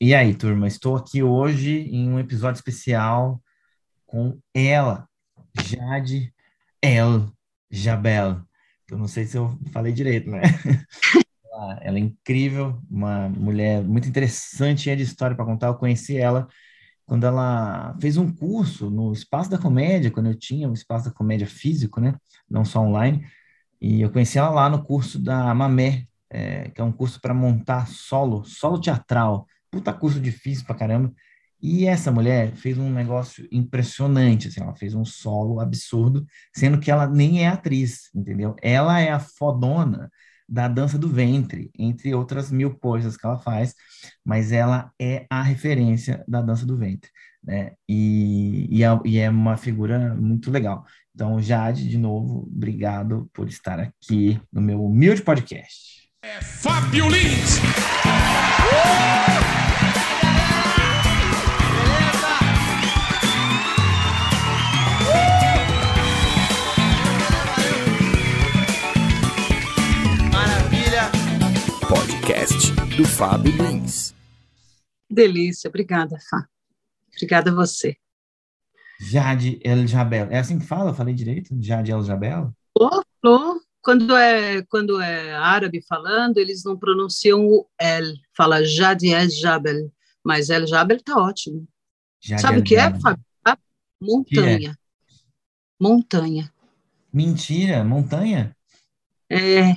E aí, turma, estou aqui hoje em um episódio especial com ela, Jade El Jabel. Eu não sei se eu falei direito, né? ela, é incrível, uma mulher muito interessante, cheia de história para contar. Eu conheci ela quando ela fez um curso no Espaço da Comédia, quando eu tinha o Espaço da Comédia físico, né? Não só online. E eu conheci ela lá no curso da Mamé, é, que é um curso para montar solo, solo teatral. Puta curso difícil pra caramba. E essa mulher fez um negócio impressionante, assim, ela fez um solo absurdo, sendo que ela nem é atriz, entendeu? Ela é a fodona da dança do ventre, entre outras mil coisas que ela faz, mas ela é a referência da dança do ventre, né? E, e, é, e é uma figura muito legal. Então, Jade, de novo, obrigado por estar aqui no meu humilde podcast. É Fábio Lins! Uh! podcast do Fábio Lins. Delícia, obrigada, Fá. Obrigada a você. Jade El Jabel. É assim que fala? Falei direito? Jade El Jabel? Oh, Quando é, quando é árabe falando, eles não pronunciam o El, fala Jade El Jabel, mas El Jabel tá ótimo. Sabe o que é, Fábio? Montanha. É? Montanha. Mentira, montanha? É,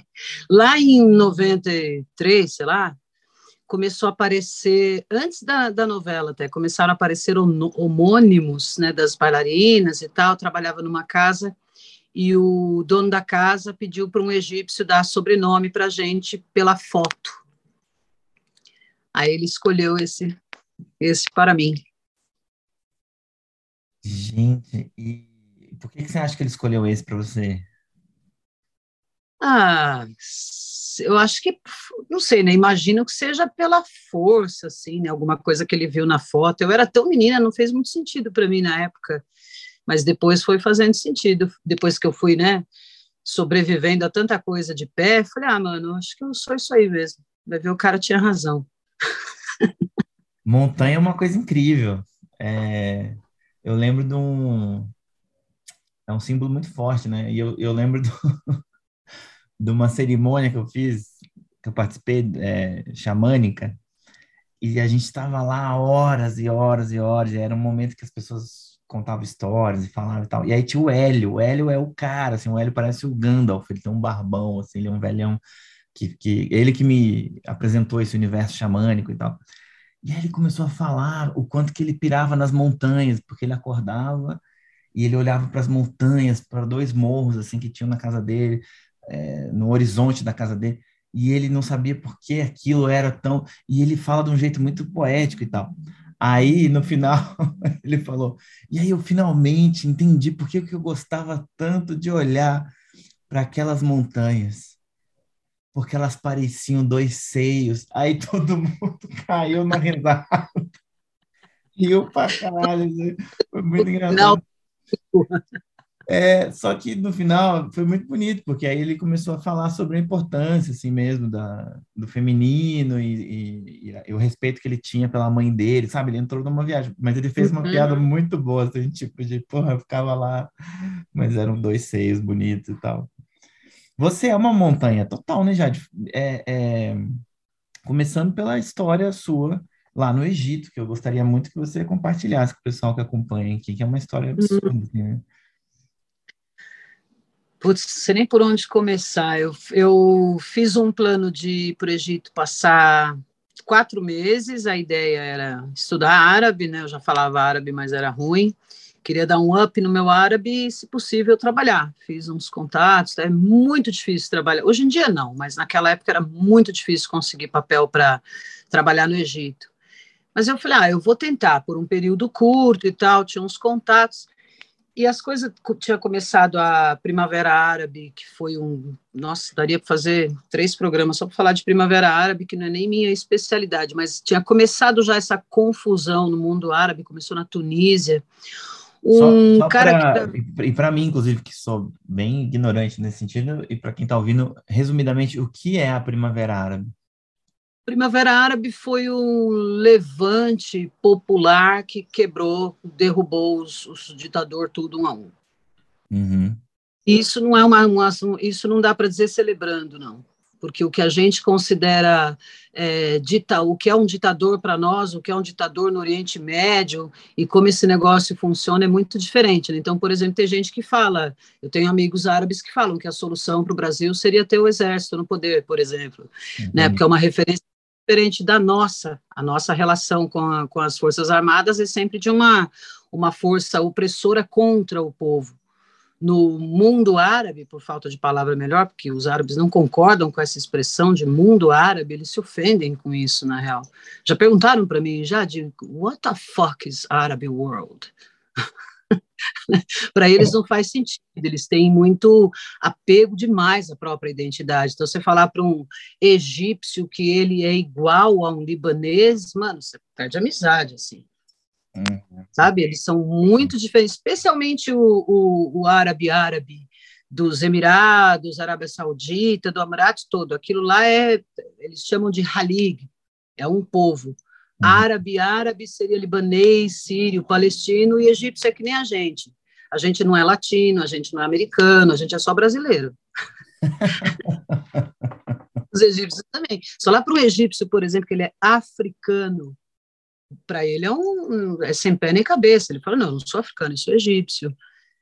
lá em 93, sei lá, começou a aparecer, antes da, da novela até, começaram a aparecer homônimos né, das bailarinas e tal, trabalhava numa casa e o dono da casa pediu para um egípcio dar sobrenome para a gente pela foto. Aí ele escolheu esse, esse para mim. Gente, e por que, você acha que ele escolheu esse para você? Ah, eu acho que, não sei, né? Imagino que seja pela força, assim, né? Alguma coisa que ele viu na foto. Eu era tão menina, não fez muito sentido para mim na época, mas depois foi fazendo sentido. Depois que eu fui, né? Sobrevivendo a tanta coisa de pé, falei, ah, mano, acho que eu sou isso aí mesmo. Vai ver, o cara tinha razão. Montanha é uma coisa incrível. É, eu lembro de um. É um símbolo muito forte, né? E eu, eu lembro do, de uma cerimônia que eu fiz, que eu participei, é, xamânica, e a gente estava lá horas e horas e horas, e era um momento que as pessoas contavam histórias e falavam e tal. E aí tinha o Hélio, o Hélio é o cara, assim, o Hélio parece o Gandalf, ele tem um barbão, assim, ele é um velhão, que, que ele que me apresentou esse universo xamânico e tal. E aí ele começou a falar o quanto que ele pirava nas montanhas, porque ele acordava e ele olhava para as montanhas, para dois morros assim que tinham na casa dele, é, no horizonte da casa dele, e ele não sabia por que aquilo era tão. E ele fala de um jeito muito poético e tal. Aí, no final, ele falou: E aí eu finalmente entendi por que eu gostava tanto de olhar para aquelas montanhas. Porque elas pareciam dois seios. Aí todo mundo caiu na risada. Riu pra caralho. Foi muito engraçado. Não. É, só que no final foi muito bonito, porque aí ele começou a falar sobre a importância, assim mesmo, da, do feminino e, e, e, o respeito que ele tinha pela mãe dele, sabe? Ele entrou numa viagem, mas ele fez uma uhum. piada muito boa, assim, tipo de, porra, eu ficava lá, mas eram dois seios bonitos e tal. Você é uma montanha total, né, Jade? É, é, começando pela história sua lá no Egito, que eu gostaria muito que você compartilhasse com o pessoal que acompanha aqui, que é uma história absurda, uhum. assim, né? Putz, sei nem por onde começar. Eu, eu fiz um plano de ir para o Egito passar quatro meses. A ideia era estudar árabe, né? Eu já falava árabe, mas era ruim. Queria dar um up no meu árabe e, se possível, trabalhar. Fiz uns contatos. É muito difícil trabalhar. Hoje em dia, não, mas naquela época era muito difícil conseguir papel para trabalhar no Egito. Mas eu falei, ah, eu vou tentar por um período curto e tal. Tinha uns contatos. E as coisas tinha começado a Primavera Árabe, que foi um, nossa, daria para fazer três programas só para falar de Primavera Árabe, que não é nem minha especialidade, mas tinha começado já essa confusão no mundo árabe, começou na Tunísia. Um só, só cara pra, que... e para mim, inclusive, que sou bem ignorante nesse sentido, e para quem está ouvindo, resumidamente, o que é a Primavera Árabe? Primavera Árabe foi um levante popular que quebrou, derrubou os, os ditador tudo um a um. Uhum. Isso não é uma, uma isso não dá para dizer celebrando, não porque o que a gente considera é, dita, o que é um ditador para nós, o que é um ditador no Oriente Médio e como esse negócio funciona é muito diferente. Né? Então, por exemplo, tem gente que fala, eu tenho amigos árabes que falam que a solução para o Brasil seria ter o exército no poder, por exemplo, uhum. né? porque é uma referência diferente da nossa. A nossa relação com, a, com as forças armadas é sempre de uma uma força opressora contra o povo no mundo árabe, por falta de palavra melhor, porque os árabes não concordam com essa expressão de mundo árabe, eles se ofendem com isso, na real. Já perguntaram para mim, já, de what the fuck is Arab world? para eles não faz sentido, eles têm muito apego demais à própria identidade. Então, você falar para um egípcio que ele é igual a um libanês, mano, você perde amizade, assim. Uhum. Sabe? Eles são muito diferentes, especialmente o, o, o árabe-árabe dos Emirados, Arábia Saudita, do Amarate todo. Aquilo lá é, eles chamam de Halig, é um povo. Uhum. Árabe, árabe seria libanês, sírio, palestino e egípcio é que nem a gente. A gente não é latino, a gente não é americano, a gente é só brasileiro. Os egípcios também. Só lá para o egípcio, por exemplo, que ele é africano, para ele é, um, é sem pé nem cabeça. Ele fala: não, eu não sou africano, eu sou egípcio.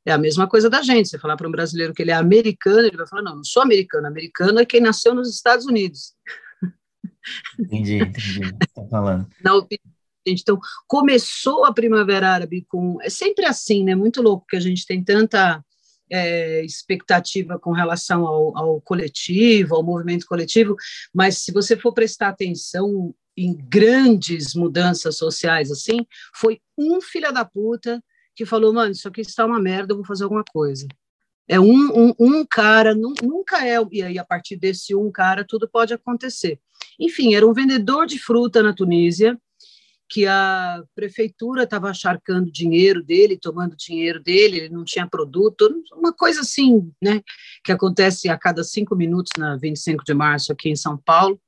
É a mesma coisa da gente. Você falar para um brasileiro que ele é americano, ele vai falar: não, não sou americano. Americano é quem nasceu nos Estados Unidos. Entendi, entendi. Tá falando. Na opinião então, começou a Primavera Árabe com. É sempre assim, né? Muito louco que a gente tem tanta é, expectativa com relação ao, ao, coletivo, ao movimento coletivo, mas se você for prestar atenção, em grandes mudanças sociais assim, foi um filho da puta que falou, mano, isso aqui está uma merda, eu vou fazer alguma coisa. É um, um, um cara, nunca é, e aí a partir desse um cara tudo pode acontecer. Enfim, era um vendedor de fruta na Tunísia, que a prefeitura estava acharcando dinheiro dele, tomando dinheiro dele, ele não tinha produto, uma coisa assim, né, que acontece a cada cinco minutos na 25 de março aqui em São Paulo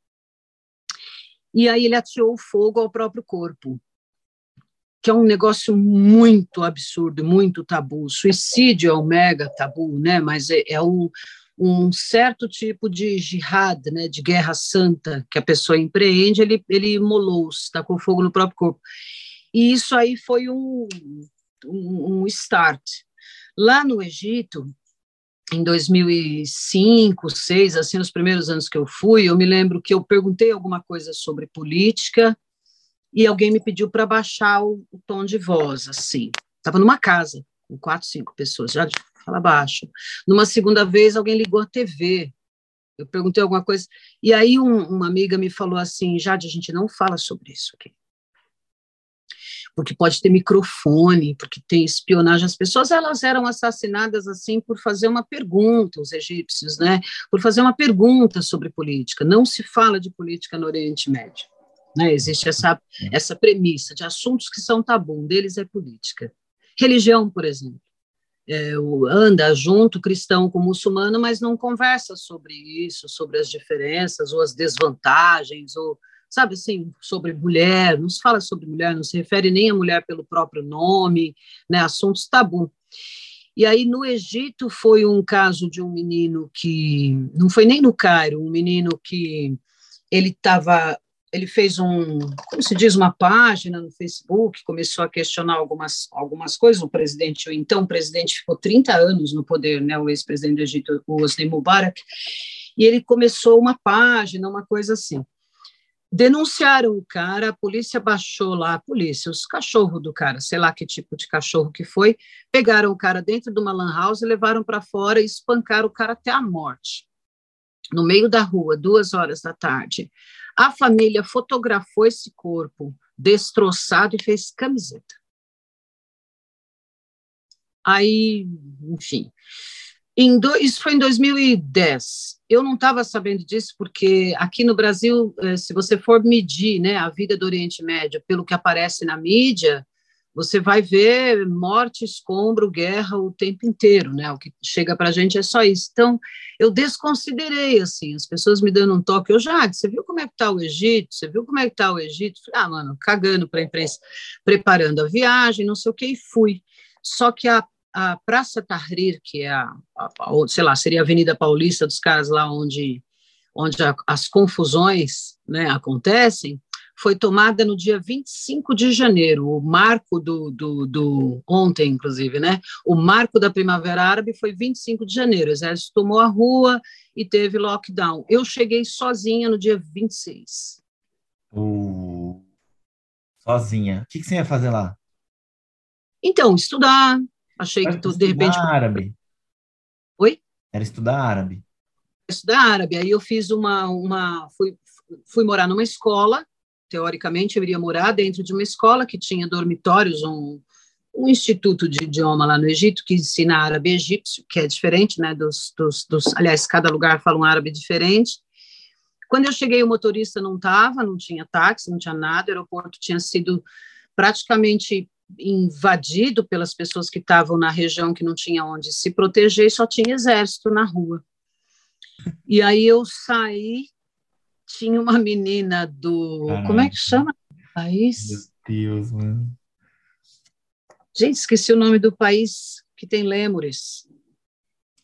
e aí ele atirou fogo ao próprio corpo, que é um negócio muito absurdo, muito tabu. Suicídio é um mega tabu, né? Mas é, é um, um certo tipo de jihad, né? De guerra santa que a pessoa empreende, ele, ele imolou-se, tacou fogo no próprio corpo. E isso aí foi um, um, um start. Lá no Egito, em 2005, 2006, assim, nos primeiros anos que eu fui, eu me lembro que eu perguntei alguma coisa sobre política e alguém me pediu para baixar o, o, tom de voz, assim. Estava numa casa com quatro, cinco pessoas, já fala baixo. Numa segunda vez, alguém ligou a TV. Eu perguntei alguma coisa e aí um, uma amiga me falou assim, Jade, a gente não fala sobre isso aqui porque pode ter microfone, porque tem espionagem. As pessoas elas eram assassinadas assim por fazer uma pergunta, os egípcios, né? Por fazer uma pergunta sobre política. Não se fala de política no Oriente Médio. Né? Existe essa, essa premissa de assuntos que são tabu, um deles é política. Religião, por exemplo. É, anda junto cristão com muçulmano, mas não conversa sobre isso, sobre as diferenças ou as desvantagens, ou sabe assim, sobre mulher, não se fala sobre mulher, não se refere nem a mulher pelo próprio nome, né, assuntos tabu. E aí no Egito foi um caso de um menino que não foi nem no Cairo, um menino que ele estava ele fez um, como se diz, uma página no Facebook, começou a questionar algumas, algumas coisas. O presidente, o então presidente, ficou 30 anos no poder, né, o ex-presidente do Egito, o Hosni Mubarak, e ele começou uma página, uma coisa assim. Denunciaram o cara, a polícia baixou lá, a polícia, os cachorros do cara, sei lá que tipo de cachorro que foi, pegaram o cara dentro de uma lan house, levaram para fora e espancaram o cara até a morte. No meio da rua, duas horas da tarde. A família fotografou esse corpo destroçado e fez camiseta. Aí, enfim, do, isso foi em 2010. Eu não estava sabendo disso porque aqui no Brasil, eh, se você for medir né, a vida do Oriente Médio pelo que aparece na mídia, você vai ver morte, escombro, guerra o tempo inteiro, né? O que chega para a gente é só isso. Então, eu desconsiderei, assim, as pessoas me dando um toque. Eu, já, você viu como é que está o Egito? Você viu como é que está o Egito? ah, mano, cagando para a imprensa, preparando a viagem, não sei o que, e fui. Só que a, a Praça Tahrir, que é a, a, a, sei lá, seria a Avenida Paulista dos caras lá onde, onde a, as confusões né, acontecem, foi tomada no dia 25 de janeiro, o marco do, do, do, ontem, inclusive, né? O marco da Primavera Árabe foi 25 de janeiro. O exército tomou a rua e teve lockdown. Eu cheguei sozinha no dia 26. Uh, sozinha. O que, que você ia fazer lá? Então, estudar. Achei que tu, de repente. árabe. Oi? Era estudar árabe. Estudar árabe. Aí eu fiz uma. uma fui, fui morar numa escola teoricamente, eu iria morar dentro de uma escola que tinha dormitórios, um, um instituto de idioma lá no Egito que ensina árabe egípcio, que é diferente, né, dos, dos, dos aliás, cada lugar fala um árabe diferente. Quando eu cheguei, o motorista não estava, não tinha táxi, não tinha nada, o aeroporto tinha sido praticamente invadido pelas pessoas que estavam na região que não tinha onde se proteger, só tinha exército na rua. E aí eu saí tinha uma menina do. Como é que chama? País? Meu Deus, mano. Gente, esqueci o nome do país que tem lêmures.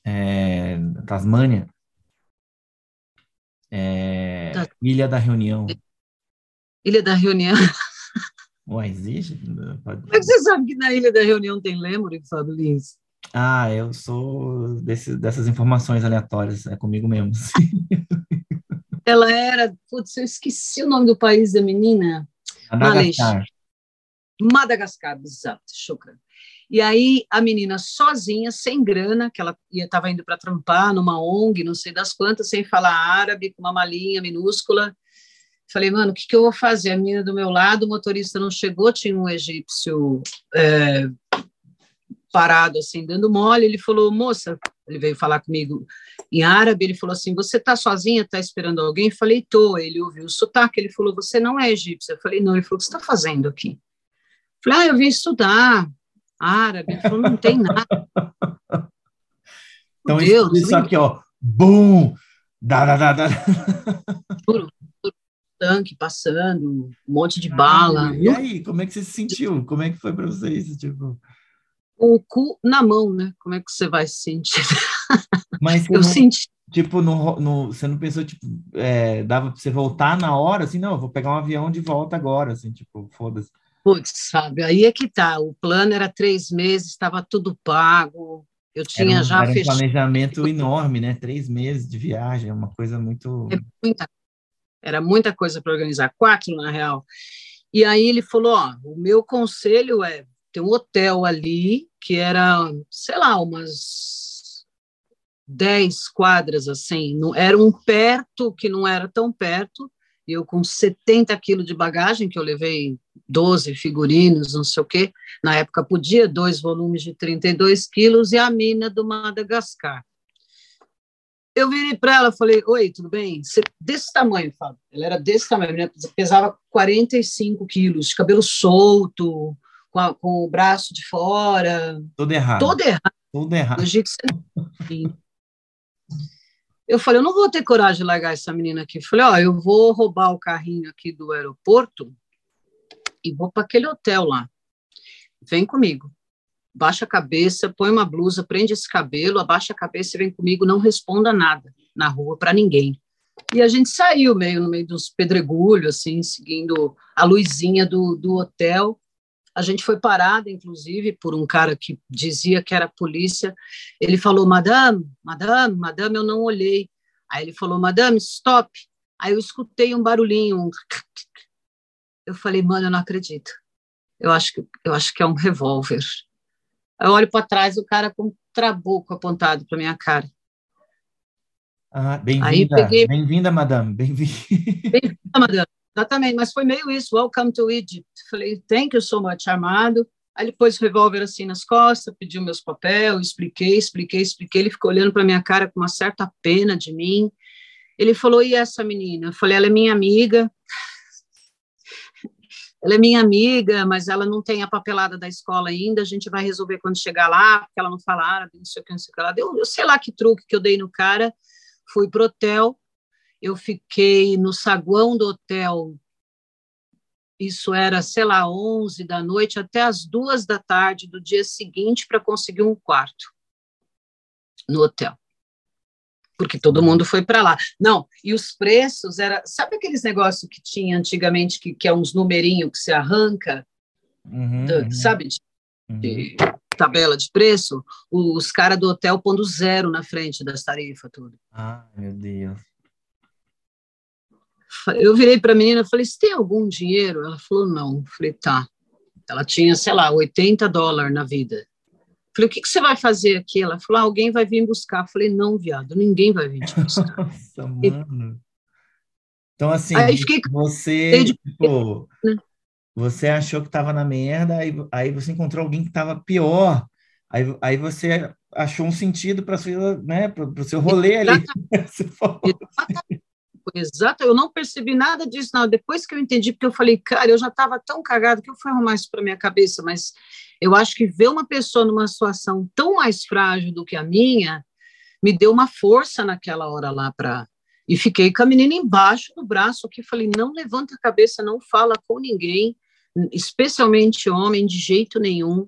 É, Tasmânia. É, tá. Ilha da Reunião. Ilha da Reunião. Ué, existe? Como é que você sabe que na Ilha da Reunião tem lêmure, Fábio Lins? Ah, eu sou desse, dessas informações aleatórias, é comigo mesmo. Ela era, putz, eu esqueci o nome do país da menina. Madagascar. Madagascar, exato, chocra. E aí a menina sozinha, sem grana, que ela estava indo para trampar numa ONG, não sei das quantas, sem falar árabe, com uma malinha minúscula. Falei, mano, o que, que eu vou fazer? A menina do meu lado, o motorista não chegou, tinha um egípcio é, parado assim, dando mole, ele falou, moça, ele veio falar comigo em árabe, ele falou assim, você tá sozinha, tá esperando alguém? Eu falei, tô, ele ouviu o sotaque, ele falou, você não é egípcia? Eu falei, não, ele falou, o que você está fazendo aqui? Eu falei, ah, eu vim estudar árabe, ele falou, não tem nada. Então, Deus, isso aqui, ó, bum, da, da, da, da. Juro, tanque passando, um monte de bala. E aí, como é que você se sentiu? Como é que foi para você isso, o cu na mão, né? Como é que você vai se sentir? Mas eu não, senti. Tipo, no, no, você não pensou, tipo, é, dava pra você voltar na hora, assim, não, eu vou pegar um avião de volta agora, assim, tipo, foda-se. Putz, sabe, aí é que tá, o plano era três meses, estava tudo pago, eu tinha um, já era fechado. um planejamento enorme, né? Três meses de viagem, é uma coisa muito... É muita, era muita coisa para organizar, quatro, na real. E aí ele falou, ó, o meu conselho é, tem um hotel ali que era, sei lá, umas 10 quadras assim, não, era um perto que não era tão perto, e eu com 70 quilos de bagagem, que eu levei 12 figurinos, não sei o quê, na época podia, dois volumes de 32 quilos, e a mina do Madagascar. Eu virei para ela falei, oi, tudo bem? Você, desse tamanho, Fábio. Ela era desse tamanho, pesava 45 quilos, cabelo solto, com, a, com o braço de fora. Tudo errado. Todo errado. Tudo errado. Eu falei, eu não vou ter coragem de largar essa menina aqui. Eu falei, ó, eu vou roubar o carrinho aqui do aeroporto e vou para aquele hotel lá. Vem comigo. Baixa a cabeça, põe uma blusa, prende esse cabelo, abaixa a cabeça e vem comigo, não responda nada na rua para ninguém. E a gente saiu meio no meio dos pedregulhos, assim, seguindo a luzinha do, do hotel. A gente foi parada, inclusive, por um cara que dizia que era polícia. Ele falou, madame, madame, madame, eu não olhei. Aí ele falou, madame, stop. Aí eu escutei um barulhinho, um... Eu falei, mano, eu não acredito. Eu acho que, eu acho que é um revólver. Eu olho para trás, o cara com um trabuco apontado para minha cara. Ah, bem-vinda, peguei... bem-vinda, madame, bem-vinda. Bem-vinda, madame. Exatamente, mas foi meio isso, welcome to Egypt. Falei, thank you so much, armado. Aí ele pôs o revólver assim nas costas, pediu meus papéis, expliquei, expliquei, expliquei. Ele ficou olhando para minha cara com uma certa pena de mim. Ele falou, e essa menina? Eu falei, ela é minha amiga. ela é minha amiga, mas ela não tem a papelada da escola ainda, a gente vai resolver quando chegar lá, porque ela não fala árabe, não sei o que, não sei o que lá. Deu, eu sei lá que truque que eu dei no cara, fui pro hotel, eu fiquei no saguão do hotel, isso era, sei lá, 11 da noite até as duas da tarde do dia seguinte para conseguir um quarto no hotel porque todo mundo foi para lá. Não, e os preços era, sabe aqueles negócios que tinha antigamente que, que é uns numerinhos que se arranca, Uhum, da- uhum, sabe, de, uhum. de tabela de preço? Os caras do hotel pondo zero na frente das tarifas tudo. Ai, meu Deus. Eu virei para a menina e falei: "Você tem algum dinheiro?" Ela falou: "Não". Eu falei: "Tá". Ela tinha, sei lá, 80 dólares na vida. Falei, o que, que você vai fazer aqui? Ela falou, ah, alguém vai vir buscar. Eu falei, não, viado, ninguém vai vir te buscar. Nossa, mano. Então, assim, fiquei você, desde- tipo, né? você achou que tava na merda, aí, aí você encontrou alguém que tava pior. Aí, aí você achou um sentido para né, o seu rolê ali. Você Exato, eu não percebi nada disso, não. Depois que eu entendi, porque eu falei, cara, eu já estava tão cagado que eu fui arrumar isso para minha cabeça, mas eu acho que ver uma pessoa numa situação tão mais frágil do que a minha me deu uma força naquela hora lá para. E fiquei com a menina embaixo do braço aqui, falei, não levanta a cabeça, não fala com ninguém, especialmente homem, de jeito nenhum.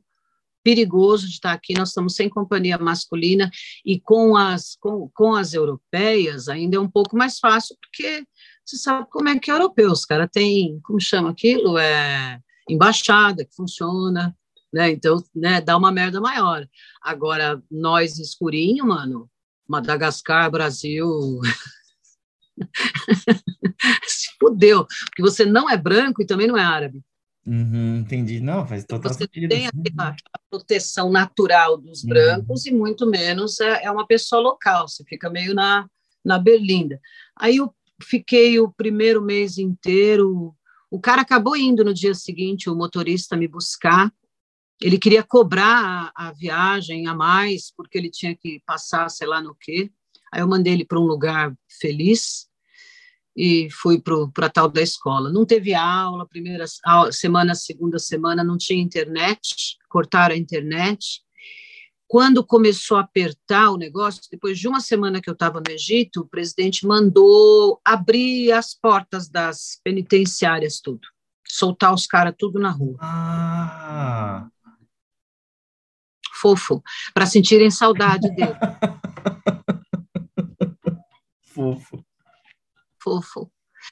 Perigoso de estar aqui, nós estamos sem companhia masculina e com as, com, com as europeias ainda é um pouco mais fácil, porque você sabe como é que é europeu, os caras têm, como chama aquilo? É embaixada que funciona, né? Então, né, dá uma merda maior. Agora, nós escurinho, mano, Madagascar, Brasil, se fudeu, porque você não é branco e também não é árabe. Uhum, entendi. Não, faz total Você sentido. tem assim. aquela, aquela proteção natural dos Uhum. brancos e muito menos é, é uma pessoa local, você fica meio na, na berlinda. Aí eu fiquei o primeiro mês inteiro, o cara acabou indo no dia seguinte, o motorista me buscar, ele queria cobrar a, a viagem a mais, porque ele tinha que passar, sei lá no quê, aí eu mandei ele para um lugar feliz, e fui para a tal da escola. Não teve aula, primeira aula, semana, segunda semana, não tinha internet, cortaram a internet. Quando começou a apertar o negócio, depois de uma semana que eu estava no Egito, o presidente mandou abrir as portas das penitenciárias, tudo. Soltar os caras tudo na rua. Ah, Fofo, para sentirem saudade dele. fofo. Fofo.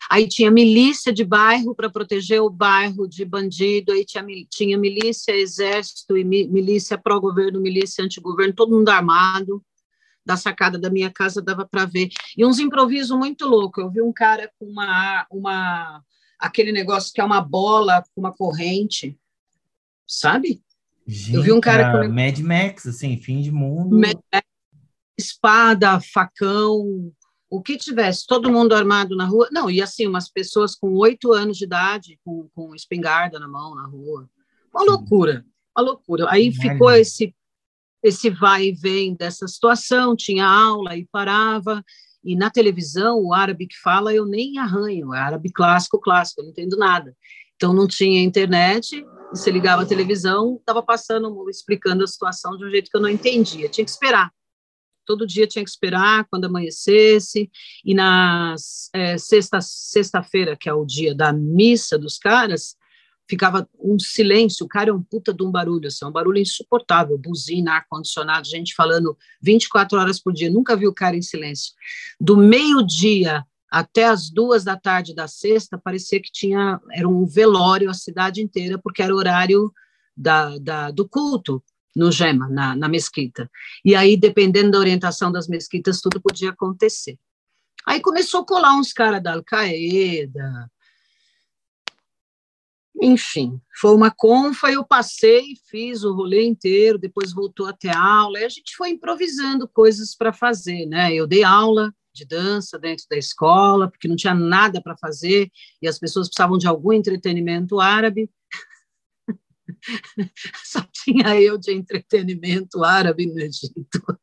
Aí tinha milícia de bairro para proteger o bairro de bandido, aí tinha, tinha milícia, exército e mi, milícia pró-governo, milícia anti-governo, todo mundo armado. Da sacada da minha casa dava para ver. E uns improvisos muito loucos. Eu vi um cara com uma, uma aquele negócio que é uma bola com uma corrente, sabe? Gente, Eu vi um cara era com- Mad Max, assim, fim de mundo. espada, facão, o que tivesse, todo mundo armado na rua. Não, e assim, umas pessoas com oito anos de idade, com, com espingarda na mão na rua. Uma loucura, uma loucura. Aí ficou esse, esse vai e vem dessa situação, tinha aula e parava. E na televisão, o árabe que fala, eu nem arranho, é árabe clássico, clássico, eu não entendo nada. Então não tinha internet, você ligava a televisão, estava passando, explicando a situação de um jeito que eu não entendia, tinha que esperar todo dia tinha que esperar quando amanhecesse, e na é, sexta, sexta-feira, que é o dia da missa dos caras, ficava um silêncio, o cara é um puta de um barulho, assim, um barulho insuportável, buzina, ar-condicionado, gente falando 24 horas por dia, nunca vi o cara em silêncio. Do meio-dia até as duas da tarde da sexta, parecia que tinha, era um velório a cidade inteira, porque era o horário da, da, do culto, no Gema, na, na mesquita. E aí, dependendo da orientação das mesquitas, tudo podia acontecer. Aí começou a colar uns caras da Al-Qaeda. Enfim, foi uma confa, eu passei, fiz o rolê inteiro, depois voltou até aula, e a gente foi improvisando coisas para fazer, né? Eu dei aula de dança dentro da escola, porque não tinha nada para fazer, e as pessoas precisavam de algum entretenimento árabe. Só tinha eu de entretenimento árabe no Egito.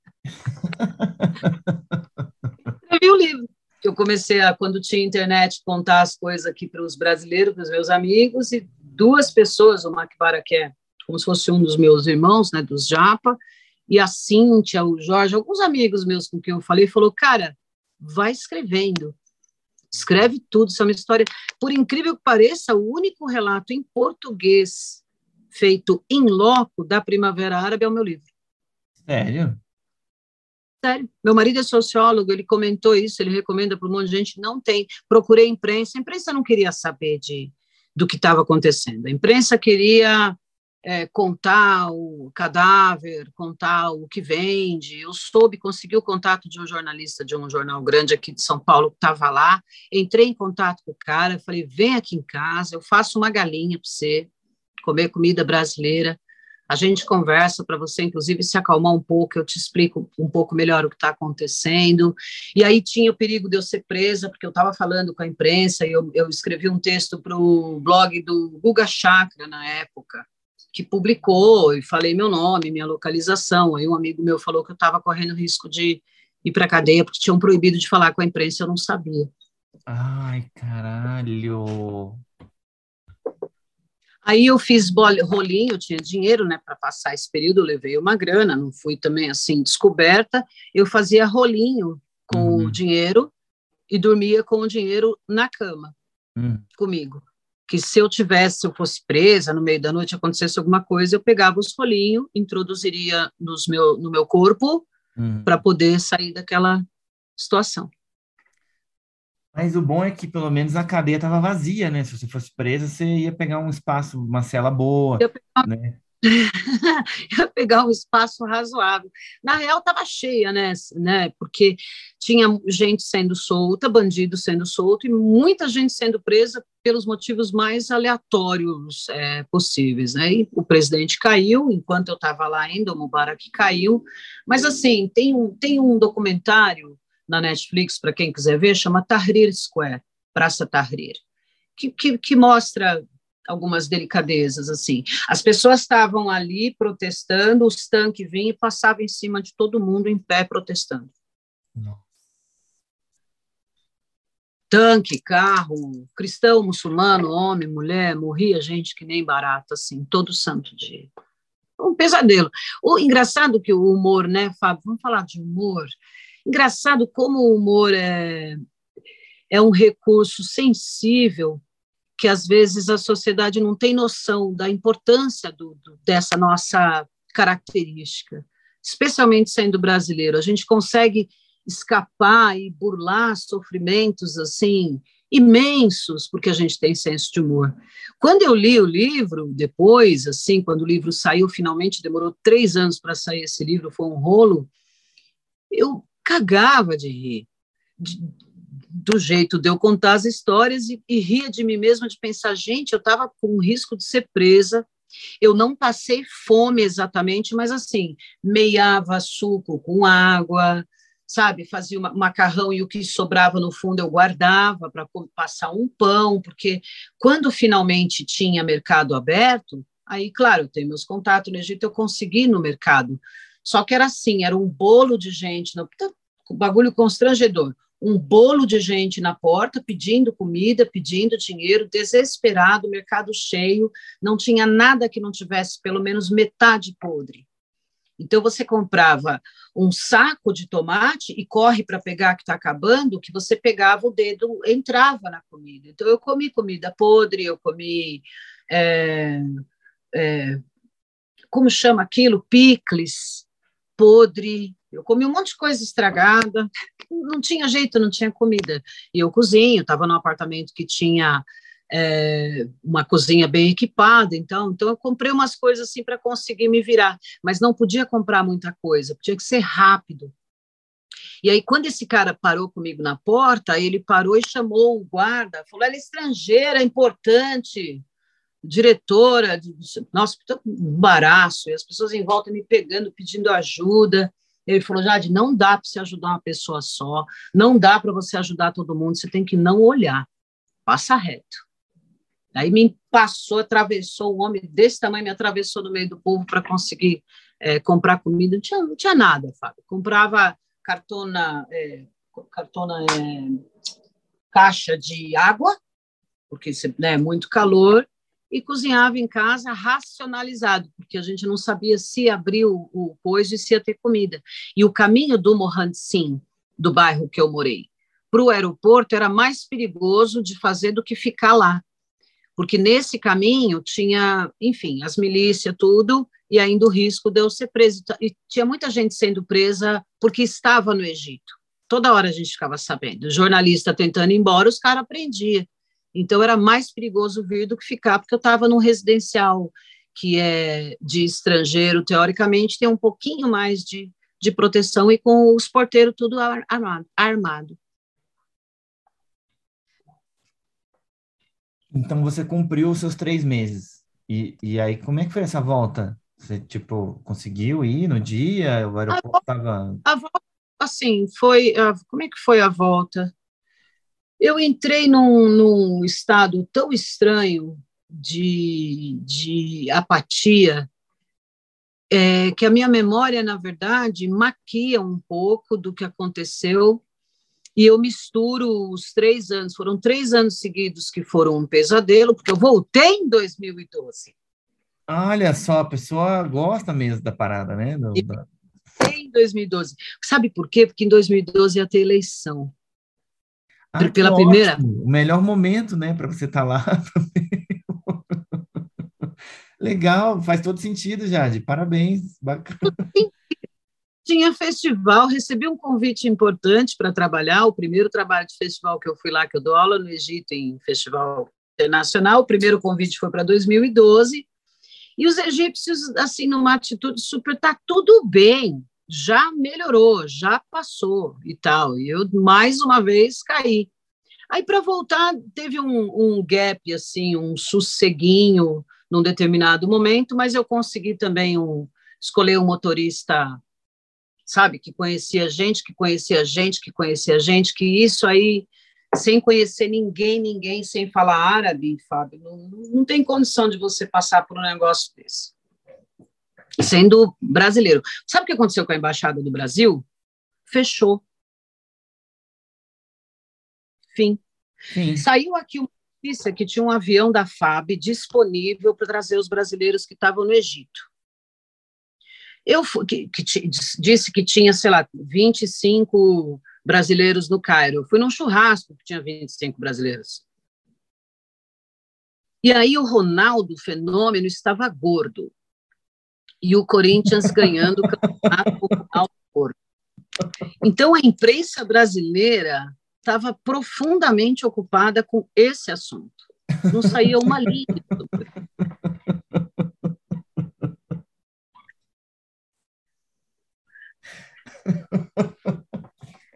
Escrevi o livro. Eu comecei a, quando tinha internet, contar as coisas aqui para os brasileiros, para os meus amigos, e duas pessoas, o Macbara, que é como se fosse um dos meus irmãos, né, dos Japa, e a Cíntia, o Jorge, alguns amigos meus com quem eu falei, falou, cara, vai escrevendo, escreve tudo, isso é uma história, por incrível que pareça, o único relato em português feito em loco da Primavera Árabe é o meu livro. Sério? Sério. Meu marido é sociólogo, ele comentou isso, ele recomenda para um monte de gente, não tem. Procurei imprensa, a imprensa não queria saber de, do que estava acontecendo. A imprensa queria é, contar o cadáver, contar o que vende. Eu soube, consegui o contato de um jornalista de um jornal grande aqui de São Paulo que estava lá. Entrei em contato com o cara, falei: vem aqui em casa, eu faço uma galinha para você comer comida brasileira. A gente conversa para você, inclusive, se acalmar um pouco, eu te explico um pouco melhor o que está acontecendo. E aí tinha o perigo de eu ser presa, porque eu estava falando com a imprensa, e eu, eu escrevi um texto para o blog do Guga Chakra na época, que publicou, e falei meu nome, minha localização. Aí um amigo meu falou que eu estava correndo risco de ir para a cadeia, porque tinham proibido de falar com a imprensa, eu não sabia. Ai, caralho! Aí eu fiz rolinho, eu tinha dinheiro, né, para passar esse período, eu levei uma grana, não fui também assim descoberta. Eu fazia rolinho com uhum. o dinheiro e dormia com o dinheiro na cama uhum. comigo que se eu tivesse, se eu fosse presa no meio da noite, acontecesse alguma coisa, eu pegava os rolinhos, introduziria nos meu, no meu corpo uhum. para poder sair daquela situação. Mas o bom é que pelo menos a cadeia estava vazia, né? Se você fosse presa, você ia pegar um espaço, uma cela boa, eu né? ia pegar um espaço razoável. Na real, estava cheia, né? né? Porque tinha gente sendo solta, bandido sendo solto, e muita gente sendo presa pelos motivos mais aleatórios é, possíveis. Né? E o presidente caiu, enquanto eu estava lá ainda, o Mubarak caiu. Mas, assim, tem um, tem um documentário na Netflix, para quem quiser ver, chama Tahrir Square, Praça Tahrir, que, que, que mostra algumas delicadezas assim. As pessoas estavam ali protestando, os tanques vinham e passavam em cima de todo mundo em pé protestando. Não. Tanque, carro, cristão, muçulmano, homem, mulher, morria gente que nem barata, assim, todo santo dia. Um pesadelo. O engraçado que o humor, né, Fábio? Vamos falar de humor. Engraçado como o humor é, é um recurso sensível que às vezes a sociedade não tem noção da importância do, do, dessa nossa característica, especialmente sendo brasileiro. A gente consegue escapar e burlar sofrimentos assim imensos porque a gente tem senso de humor. Quando eu li o livro depois, assim, quando o livro saiu finalmente, demorou três anos para sair esse livro, foi um rolo. Eu cagava de rir, de, do jeito de eu contar as histórias e, e ria de mim mesma de pensar, gente, eu estava com o risco de ser presa, eu não passei fome exatamente, mas assim, meiava suco com água, sabe, fazia macarrão e o que sobrava no fundo eu guardava para passar um pão, porque quando finalmente tinha mercado aberto, aí, claro, eu tenho meus contatos no Egito, eu consegui no mercado. Só que era assim, era um bolo de gente, bagulho constrangedor um bolo de gente na porta pedindo comida, pedindo dinheiro, desesperado, mercado cheio, não tinha nada que não tivesse pelo menos metade podre. Então você comprava um saco de tomate e corre para pegar que está acabando, que você pegava o dedo, entrava na comida. Então eu comi comida podre, eu comi é, é, como chama aquilo, picles podre, eu comi um monte de coisa estragada, não tinha jeito, não tinha comida. E eu cozinho, estava num apartamento que tinha é, uma cozinha bem equipada, então, então eu comprei umas coisas assim para conseguir me virar, mas não podia comprar muita coisa, tinha que ser rápido. E aí, quando esse cara parou comigo na porta, ele parou e chamou o guarda, falou: ela é estrangeira, é importante, diretora, nossa, um embaraço, e as pessoas em volta me pegando, pedindo ajuda. Ele falou, Jade, não dá para você ajudar uma pessoa só, não dá para você ajudar todo mundo, você tem que não olhar, passa reto. Aí me passou, atravessou, um homem desse tamanho me atravessou no meio do povo para conseguir é, comprar comida, não tinha, não tinha nada, Fábio. Comprava cartona, é, cartona é, caixa de água, porque né, é muito calor, e cozinhava em casa racionalizado, porque a gente não sabia se abriu o coisa e se ia ter comida. E o caminho do Mohansin, do bairro que eu morei, para o aeroporto era mais perigoso de fazer do que ficar lá, porque nesse caminho tinha, enfim, as milícias, tudo, e ainda o risco de eu ser preso. E tinha muita gente sendo presa porque estava no Egito. Toda hora a gente ficava sabendo. O jornalista tentando ir embora, os caras prendiam. Então era mais perigoso vir do que ficar, porque eu estava num residencial que é de estrangeiro, teoricamente, tem um pouquinho mais de, de proteção e com os porteiros tudo armado. armado. Então você cumpriu os seus três meses. E, e aí, como é que foi essa volta? Você, tipo, conseguiu ir no dia? O aeroporto estava... A volta, assim, foi... Como é que foi a volta? Eu entrei num, num estado tão estranho de, de apatia é, que a minha memória, na verdade, maquia um pouco do que aconteceu e eu misturo os três anos. Foram três anos seguidos que foram um pesadelo, porque eu voltei em 2012. Olha só, a pessoa gosta mesmo da parada, né? Do, da... Em 2012. Sabe por quê? Porque em 2012 ia ter eleição. Ah, Pela primeira. Ótimo. O melhor momento, né, para você estar tá lá. Legal, faz todo sentido, Jade. Parabéns, bacana tinha festival, recebi um convite importante para trabalhar, o primeiro trabalho de festival que eu fui lá, que eu dou aula no Egito, em festival internacional, o primeiro convite foi para 2012, e os egípcios, assim, numa atitude super, tá tudo bem, já melhorou, já passou e tal, e eu, mais uma vez, caí. Aí, para voltar, teve um, um gap, assim, um sosseguinho num determinado momento, mas eu consegui também um, escolher um motorista sabe? Que conhecia gente, que conhecia gente, que conhecia gente, que isso aí, sem conhecer ninguém, ninguém, sem falar árabe, Fábio, não, não tem condição de você passar por um negócio desse. Sendo brasileiro. Sabe o que aconteceu com a Embaixada do Brasil? Fechou. Fim. Sim. Saiu aqui uma notícia que tinha um avião da FAB disponível para trazer os brasileiros que estavam no Egito. Eu que, que disse que tinha, sei lá, 25 brasileiros no Cairo. Eu fui num churrasco que tinha 25 brasileiros. E aí o Ronaldo Fenômeno estava gordo. E o Corinthians ganhando o campeonato Ronaldo gordo. Então a imprensa brasileira estava profundamente ocupada com esse assunto. Não saía uma linha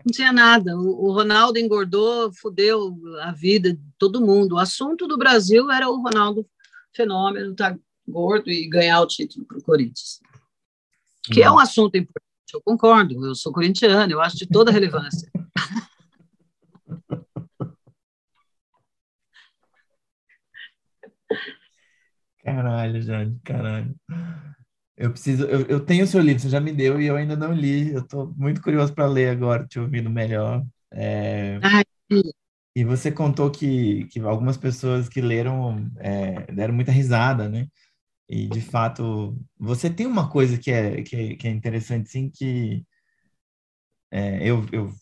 Não tinha nada. O, Ronaldo engordou, fudeu a vida de todo mundo. O assunto do Brasil era o Ronaldo fenômeno, tá gordo e ganhar o título para o Corinthians. Que é um assunto importante, eu concordo. Eu sou corintiano, eu acho de toda relevância. Caralho, Jane, caralho. Eu preciso, eu, eu tenho o seu livro, você já me deu e eu ainda não li. Eu estou muito curioso para ler agora, te ouvindo melhor. É, Ai, e você contou que, que algumas pessoas que leram é, deram muita risada, né? E de fato, você tem uma coisa que é, que é, que é interessante, sim, que é, eu, eu,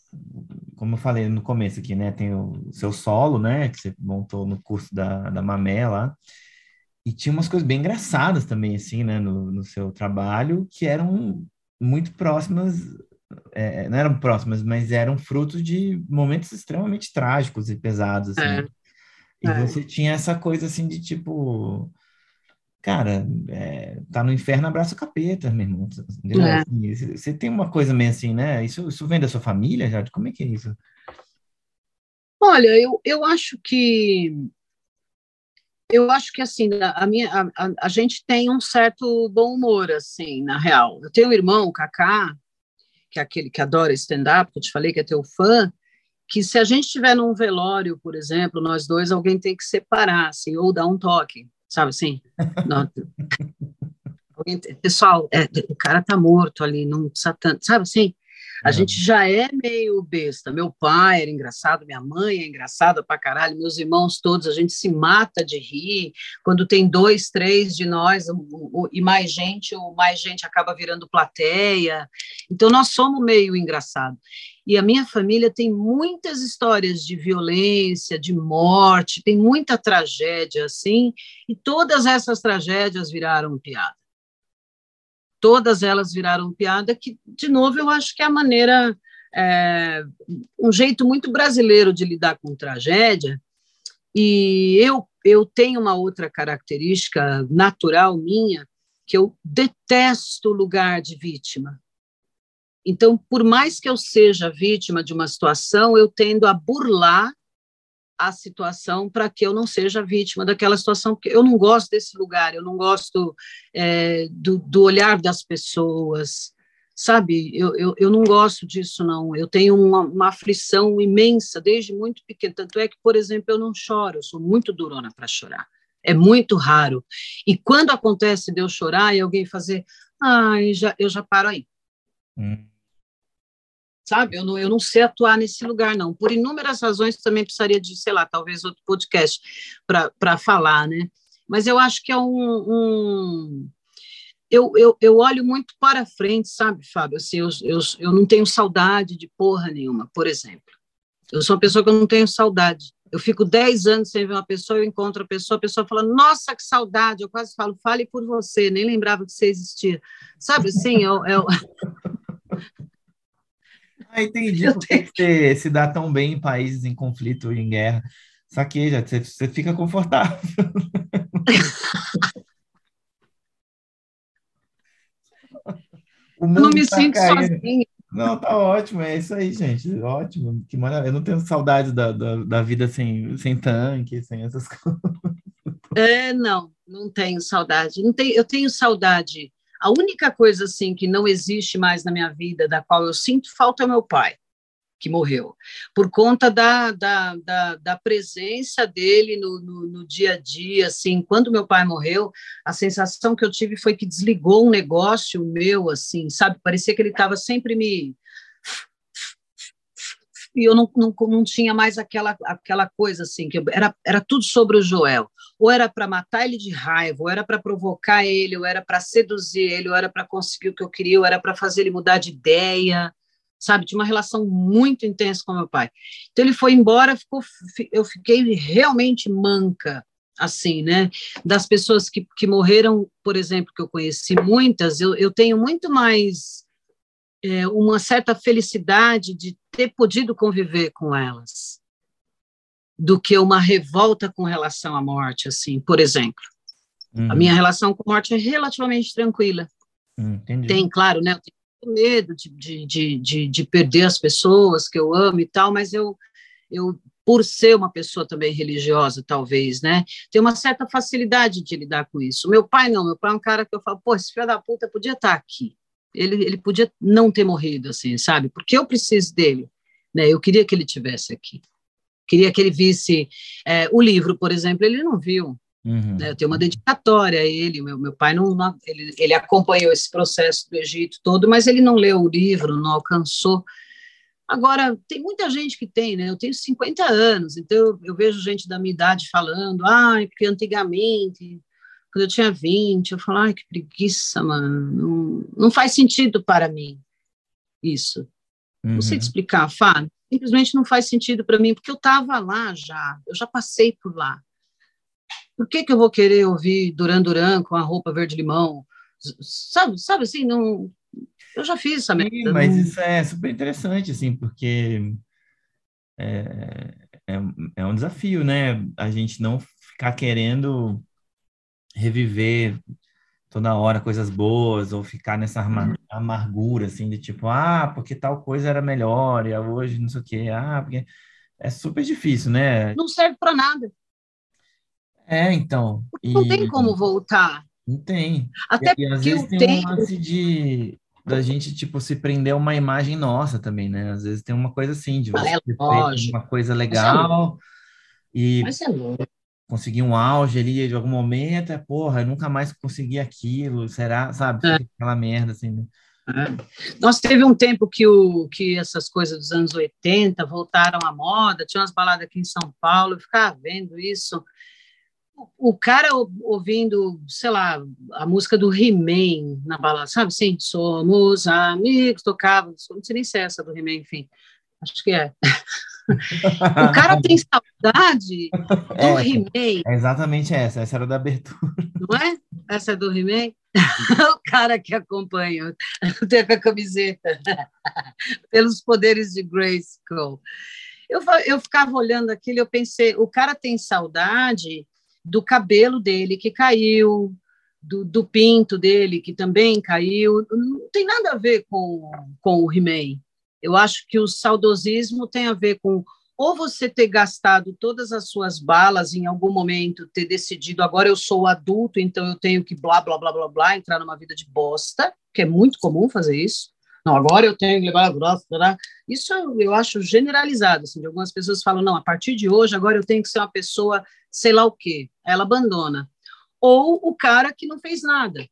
como eu falei no começo aqui, né? Tem o seu solo, né? Que você montou no curso da, da Mamé lá. E tinha umas coisas bem engraçadas também, assim, né, no, no seu trabalho, que eram muito próximas, é, não eram próximas, mas eram frutos de momentos extremamente trágicos e pesados, assim. É. E é. você tinha essa coisa, assim, de tipo, cara, é, tá no inferno, abraça o capeta, meu irmão. É. Assim, você tem uma coisa meio assim, né? Isso, isso vem da sua família, já? Como é que é isso? Olha, eu, eu acho que eu acho que assim a minha a, a, a, gente tem um certo bom humor assim na real eu tenho um irmão o Kaká que é aquele que adora stand-up que eu te falei que é teu fã que se a gente estiver num velório por exemplo nós dois alguém tem que separar assim ou dar um toque sabe assim Não, pessoal é, o cara tá morto ali não precisa tanto sabe assim A é. gente já é meio besta. Meu pai era engraçado, minha mãe é engraçada pra caralho, meus irmãos todos, a gente se mata de rir. Quando tem dois, três de nós e mais gente, ou mais gente acaba virando plateia. Então, nós somos meio engraçado. E a minha família tem muitas histórias de violência, de morte, tem muita tragédia assim, e todas essas tragédias viraram piada. Todas elas viraram piada, que, de novo, eu acho que é a maneira, é, um jeito muito brasileiro de lidar com tragédia. E eu, eu tenho uma outra característica natural minha, que eu detesto lugar de vítima. Então, por mais que eu seja vítima de uma situação, eu tendo a burlar a situação para que eu não seja vítima daquela situação, porque eu não gosto desse lugar, eu não gosto é, do, do, olhar das pessoas, sabe? Eu, eu, eu não gosto disso, não. Eu tenho uma, uma, aflição imensa desde muito pequeno. Tanto é que, por exemplo, eu não choro, eu sou muito durona para chorar. É muito raro. E quando acontece de eu chorar e alguém fazer, ai, já, eu já paro aí. Hum sabe? Eu não, eu não sei atuar nesse lugar, não. Por inúmeras razões, também precisaria de, sei lá, talvez outro podcast para falar, né? Mas eu acho que é um. um eu, eu, eu olho muito para frente, sabe, Fábio? Assim, eu, eu, eu não tenho saudade de porra nenhuma, por exemplo. Eu sou uma pessoa que eu não tenho saudade. Eu fico 10 anos sem ver uma pessoa, eu encontro a pessoa, a pessoa fala, nossa, que saudade. Eu quase falo, fale por você, nem lembrava que você existia. Sabe assim, eu, eu... Ah, entendi por que você se dá tão bem em países em conflito em guerra. Saquei, já, você, você fica confortável. mundo não me tá sinto sozinha. Não, tá ótimo, é isso aí, gente. Ótimo, que maravilha. Eu não tenho saudade da, da, da vida sem, sem tanque, sem essas coisas. É, não, não tenho saudade. Não tenho, eu tenho saudade a única coisa assim que não existe mais na minha vida, da qual eu sinto falta, é meu pai, que morreu, por conta da, da, da, da presença dele no, no, no, dia a dia. Assim, quando meu pai morreu, a sensação que eu tive foi que desligou um negócio meu, assim, sabe? Parecia que ele estava sempre me e eu não, não, não tinha mais aquela, aquela coisa assim, que era, era tudo sobre o Joel. Ou era para matar ele de raiva, ou era para provocar ele, ou era para seduzir ele, ou era para conseguir o que eu queria, ou era para fazer ele mudar de ideia, sabe? Tinha uma relação muito intensa com meu pai. Então ele foi embora, ficou, eu fiquei realmente manca, assim, né? Das pessoas que, que morreram, por exemplo, que eu conheci muitas, eu, eu tenho muito mais é, uma certa felicidade de ter podido conviver com elas do que uma revolta com relação à morte, assim, por exemplo. Uhum. A minha relação com a morte é relativamente tranquila. Entendi. Tem, claro, né? Eu tenho medo de, de, de, de, perder as pessoas que eu amo e tal, mas eu, eu, por ser uma pessoa também religiosa, talvez, né? Tenho uma certa facilidade de lidar com isso. Meu pai não, meu pai é um cara que eu falo, pô, esse filho da puta podia estar aqui ele, ele podia não ter morrido, assim, sabe? Porque eu preciso dele, né? Eu queria que ele tivesse aqui. Queria que ele visse é, o livro, por exemplo, ele não viu. Uhum. Né? Eu tenho uma dedicatória a ele. Meu, meu pai não, não ele, ele acompanhou esse processo do Egito todo, mas ele não leu o livro, não alcançou. Agora, tem muita gente que tem, né? Eu tenho 50 anos, então eu, eu vejo gente da minha idade falando, ah, porque antigamente quando eu tinha 20, eu falava, ai, que preguiça, mano, não, não faz sentido para mim isso. Uhum. Não sei te uhum. explicar, Fábio, simplesmente não faz sentido para mim, porque eu estava lá já, eu já passei por lá. Por que, que eu vou querer ouvir Duran Duran com a roupa verde-limão? Sabe, sabe assim, não, eu já fiz essa merda. Sim, mas isso é super interessante, assim, porque é, é, é um desafio, né? A gente não ficar querendo reviver toda hora coisas boas ou ficar nessa uhum. amargura assim de tipo ah porque tal coisa era melhor e hoje não sei o quê ah porque é super difícil né? Não serve para nada. É então não tem como voltar. Não tem. Até e, e às vezes tem tempo... um lance de da gente tipo se prender a uma imagem nossa também né? Às vezes tem uma coisa assim de você é uma coisa legal Mas é e Mas é louco conseguir um auge ali de algum momento, é porra, eu nunca mais consegui aquilo, será, sabe? É. Aquela merda, assim. Né? É. Nós teve um tempo que, o, que essas coisas dos anos 80 voltaram à moda, tinha umas baladas aqui em São Paulo, eu ficava vendo isso. O, o cara ouvindo, sei lá, a música do He-Man na balada, sabe assim? Somos amigos, tocava, não sei nem se é essa do He-Man, enfim, acho que é. O cara tem saudade do é, He-Man. É exatamente essa, essa era da abertura. Não é? Essa é do He-Man? o cara que acompanha, tem a camiseta, pelos poderes de Grayskull. Eu, eu ficava olhando aquilo eu pensei, o cara tem saudade do cabelo dele que caiu, do, do pinto dele que também caiu, não tem nada a ver com, com o He-Man. Eu acho que o saudosismo tem a ver com ou você ter gastado todas as suas balas em algum momento, ter decidido agora eu sou adulto, então eu tenho que blá, blá, blá, blá, blá, entrar numa vida de bosta, que é muito comum fazer isso. Não, agora eu tenho que levar a grossa, isso eu acho generalizado, assim, de algumas pessoas falam, não, a partir de hoje, agora eu tenho que ser uma pessoa, sei lá o quê, ela abandona. Ou o cara que não fez nada,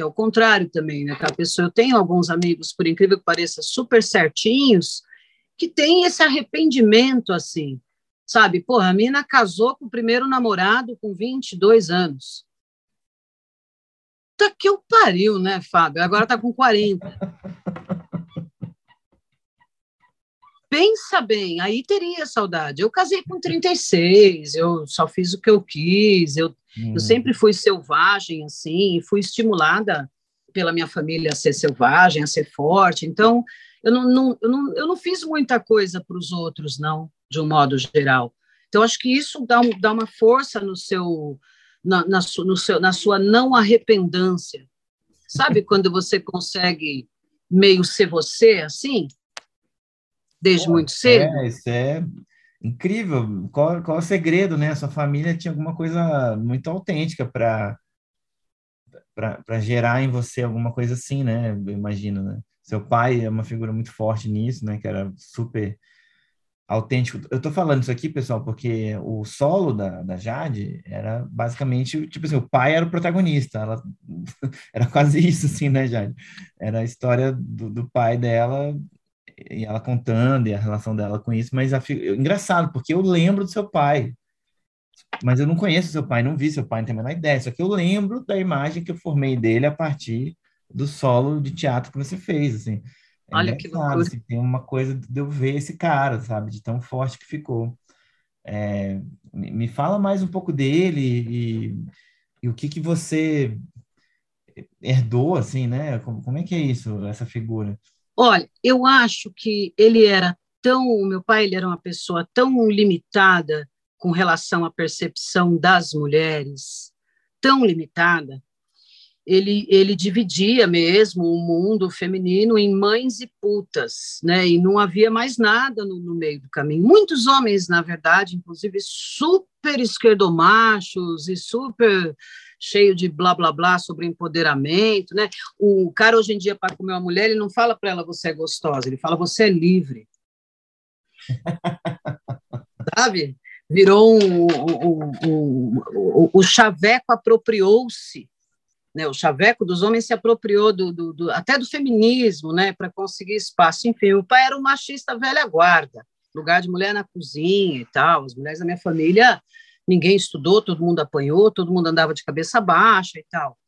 que é o contrário também, né, que a pessoa, eu tenho alguns amigos, por incrível que pareça, super certinhos, que tem esse arrependimento assim, sabe? Porra, a mina casou com o primeiro namorado com 22 anos. Tá que eu pariu, né, Fábio? Agora tá com 40. Pensa bem, aí teria saudade. Eu casei com 36, eu só fiz o que eu quis, eu, hum. eu sempre fui selvagem, assim, fui estimulada pela minha família a ser selvagem, a ser forte. Então, eu não, não, eu não, eu não fiz muita coisa para os outros, não, de um modo geral. Então, acho que isso dá, um, dá uma força no seu, na, na, su, no seu, na sua não arrependância. Sabe quando você consegue meio ser você, assim? Desde Pô, muito cedo? É, isso é incrível. Qual, qual é o segredo, né? Sua família tinha alguma coisa muito autêntica para para gerar em você alguma coisa assim, né? Eu imagino, né? Seu pai é uma figura muito forte nisso, né? Que era super autêntico. Eu tô falando isso aqui, pessoal, porque o solo da, da Jade era basicamente, tipo assim, o pai era o protagonista. Ela, era quase isso, assim, né, Jade? Era a história do, do pai dela e ela contando e a relação dela com isso, mas a, engraçado, porque eu lembro do seu pai, mas eu não conheço seu pai, não vi seu pai, não tenho a menor ideia, só que eu lembro da imagem que eu formei dele a partir do solo de teatro que você fez, assim. É Olha que loucura. Assim, tem uma coisa de eu ver esse cara, sabe, de tão forte que ficou. É, me fala mais um pouco dele e, e o que que você herdou, assim, né? Como, como é que é isso, essa figura? Olha, eu acho que ele era tão, o meu pai, ele era uma pessoa tão limitada com relação à percepção das mulheres, tão limitada, ele, ele dividia mesmo o mundo feminino em mães e putas, né? E não havia mais nada no, no meio do caminho. Muitos homens, na verdade, inclusive super esquerdomachos e super cheio de blá blá blá sobre empoderamento, né? O cara hoje em dia para comer uma mulher, ele não fala para ela você é gostosa, ele fala você é livre. Sabe? Virou um, um, um, um o chaveco apropriou-se né, o chaveco dos homens se apropriou do, do, do até do feminismo, né, para conseguir espaço. Enfim, o pai era um machista velha guarda, lugar de mulher na cozinha e tal. As mulheres da minha família, ninguém estudou, todo mundo apanhou, todo mundo andava de cabeça baixa e tal.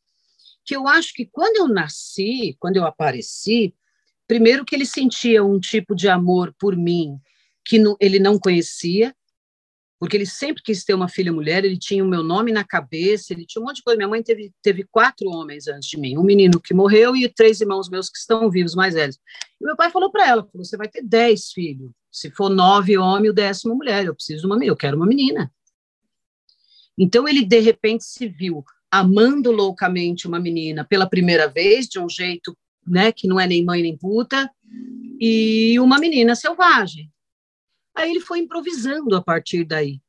Que eu acho que quando eu nasci, quando eu apareci, primeiro que ele sentia um tipo de amor por mim que ele não conhecia, porque ele sempre quis ter uma filha mulher, ele tinha o meu nome na cabeça, ele tinha um monte de coisa. Minha mãe teve, teve quatro homens antes de mim, um menino que morreu e três irmãos meus que estão vivos, mais velhos. E meu pai falou para ela, você vai ter dez filhos, se for nove homens, o décimo mulher, eu preciso de uma eu quero uma menina. Então ele, de repente, se viu amando loucamente uma menina pela primeira vez, de um jeito né, que não é nem mãe nem puta, e uma menina selvagem. Aí ele foi improvisando a partir daí.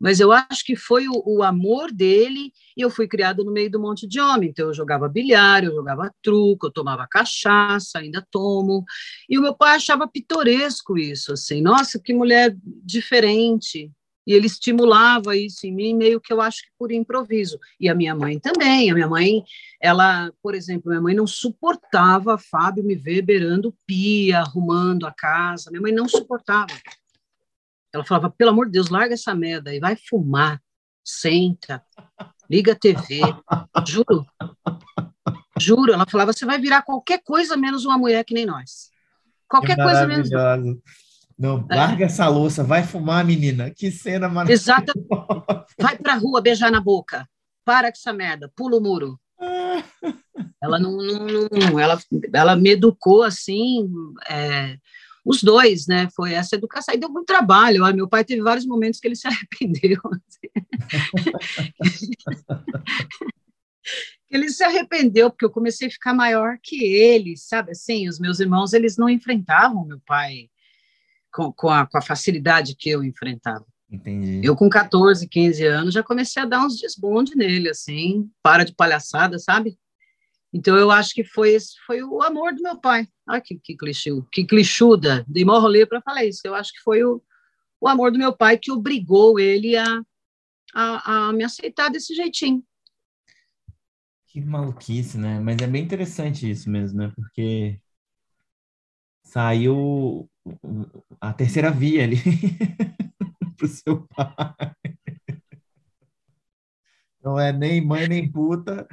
Mas eu acho que foi o, o, amor dele, e eu fui criada no meio do monte de homem. Então, eu jogava bilhar, eu jogava truco, eu tomava cachaça, ainda tomo. E o meu pai achava pitoresco isso, assim. Nossa, que mulher diferente. E ele estimulava isso em mim, meio que eu acho que por improviso. E a minha mãe também. A minha mãe, ela, por exemplo, minha mãe não suportava Fábio me ver beirando pia, arrumando a casa. Minha mãe não suportava. Ela falava, pelo amor de Deus, larga essa merda e vai fumar, senta, liga a TV. Juro. Juro. Ela falava, você vai virar qualquer coisa menos uma mulher que nem nós. Qualquer coisa menos. Não, larga é. essa louça, vai fumar, menina. Que cena maravilhosa. Exato. Vai pra rua beijar na boca. Para com essa merda, pula o muro. ela não, não, não, ela, ela me educou assim, é, os dois, né? Foi essa educação. E deu muito trabalho. Olha, meu pai teve vários momentos que ele se arrependeu. ele se arrependeu porque eu comecei a ficar maior que ele, sabe? Assim, os meus irmãos eles não enfrentavam meu pai com, com, a, com a facilidade que eu enfrentava. Entendi. Eu, com 14, 15 anos, já comecei a dar uns desbonde nele, assim, para de palhaçada, sabe? Então, eu acho que foi esse foi o amor do meu pai. Olha que, que clichê, que clichuda. Dei mó rolê para falar isso. Eu acho que foi o, o amor do meu pai que obrigou ele a, a, a me aceitar desse jeitinho. Que maluquice, né? Mas é bem interessante isso mesmo, né? Porque saiu a terceira via ali pro seu pai. Não é nem mãe nem puta,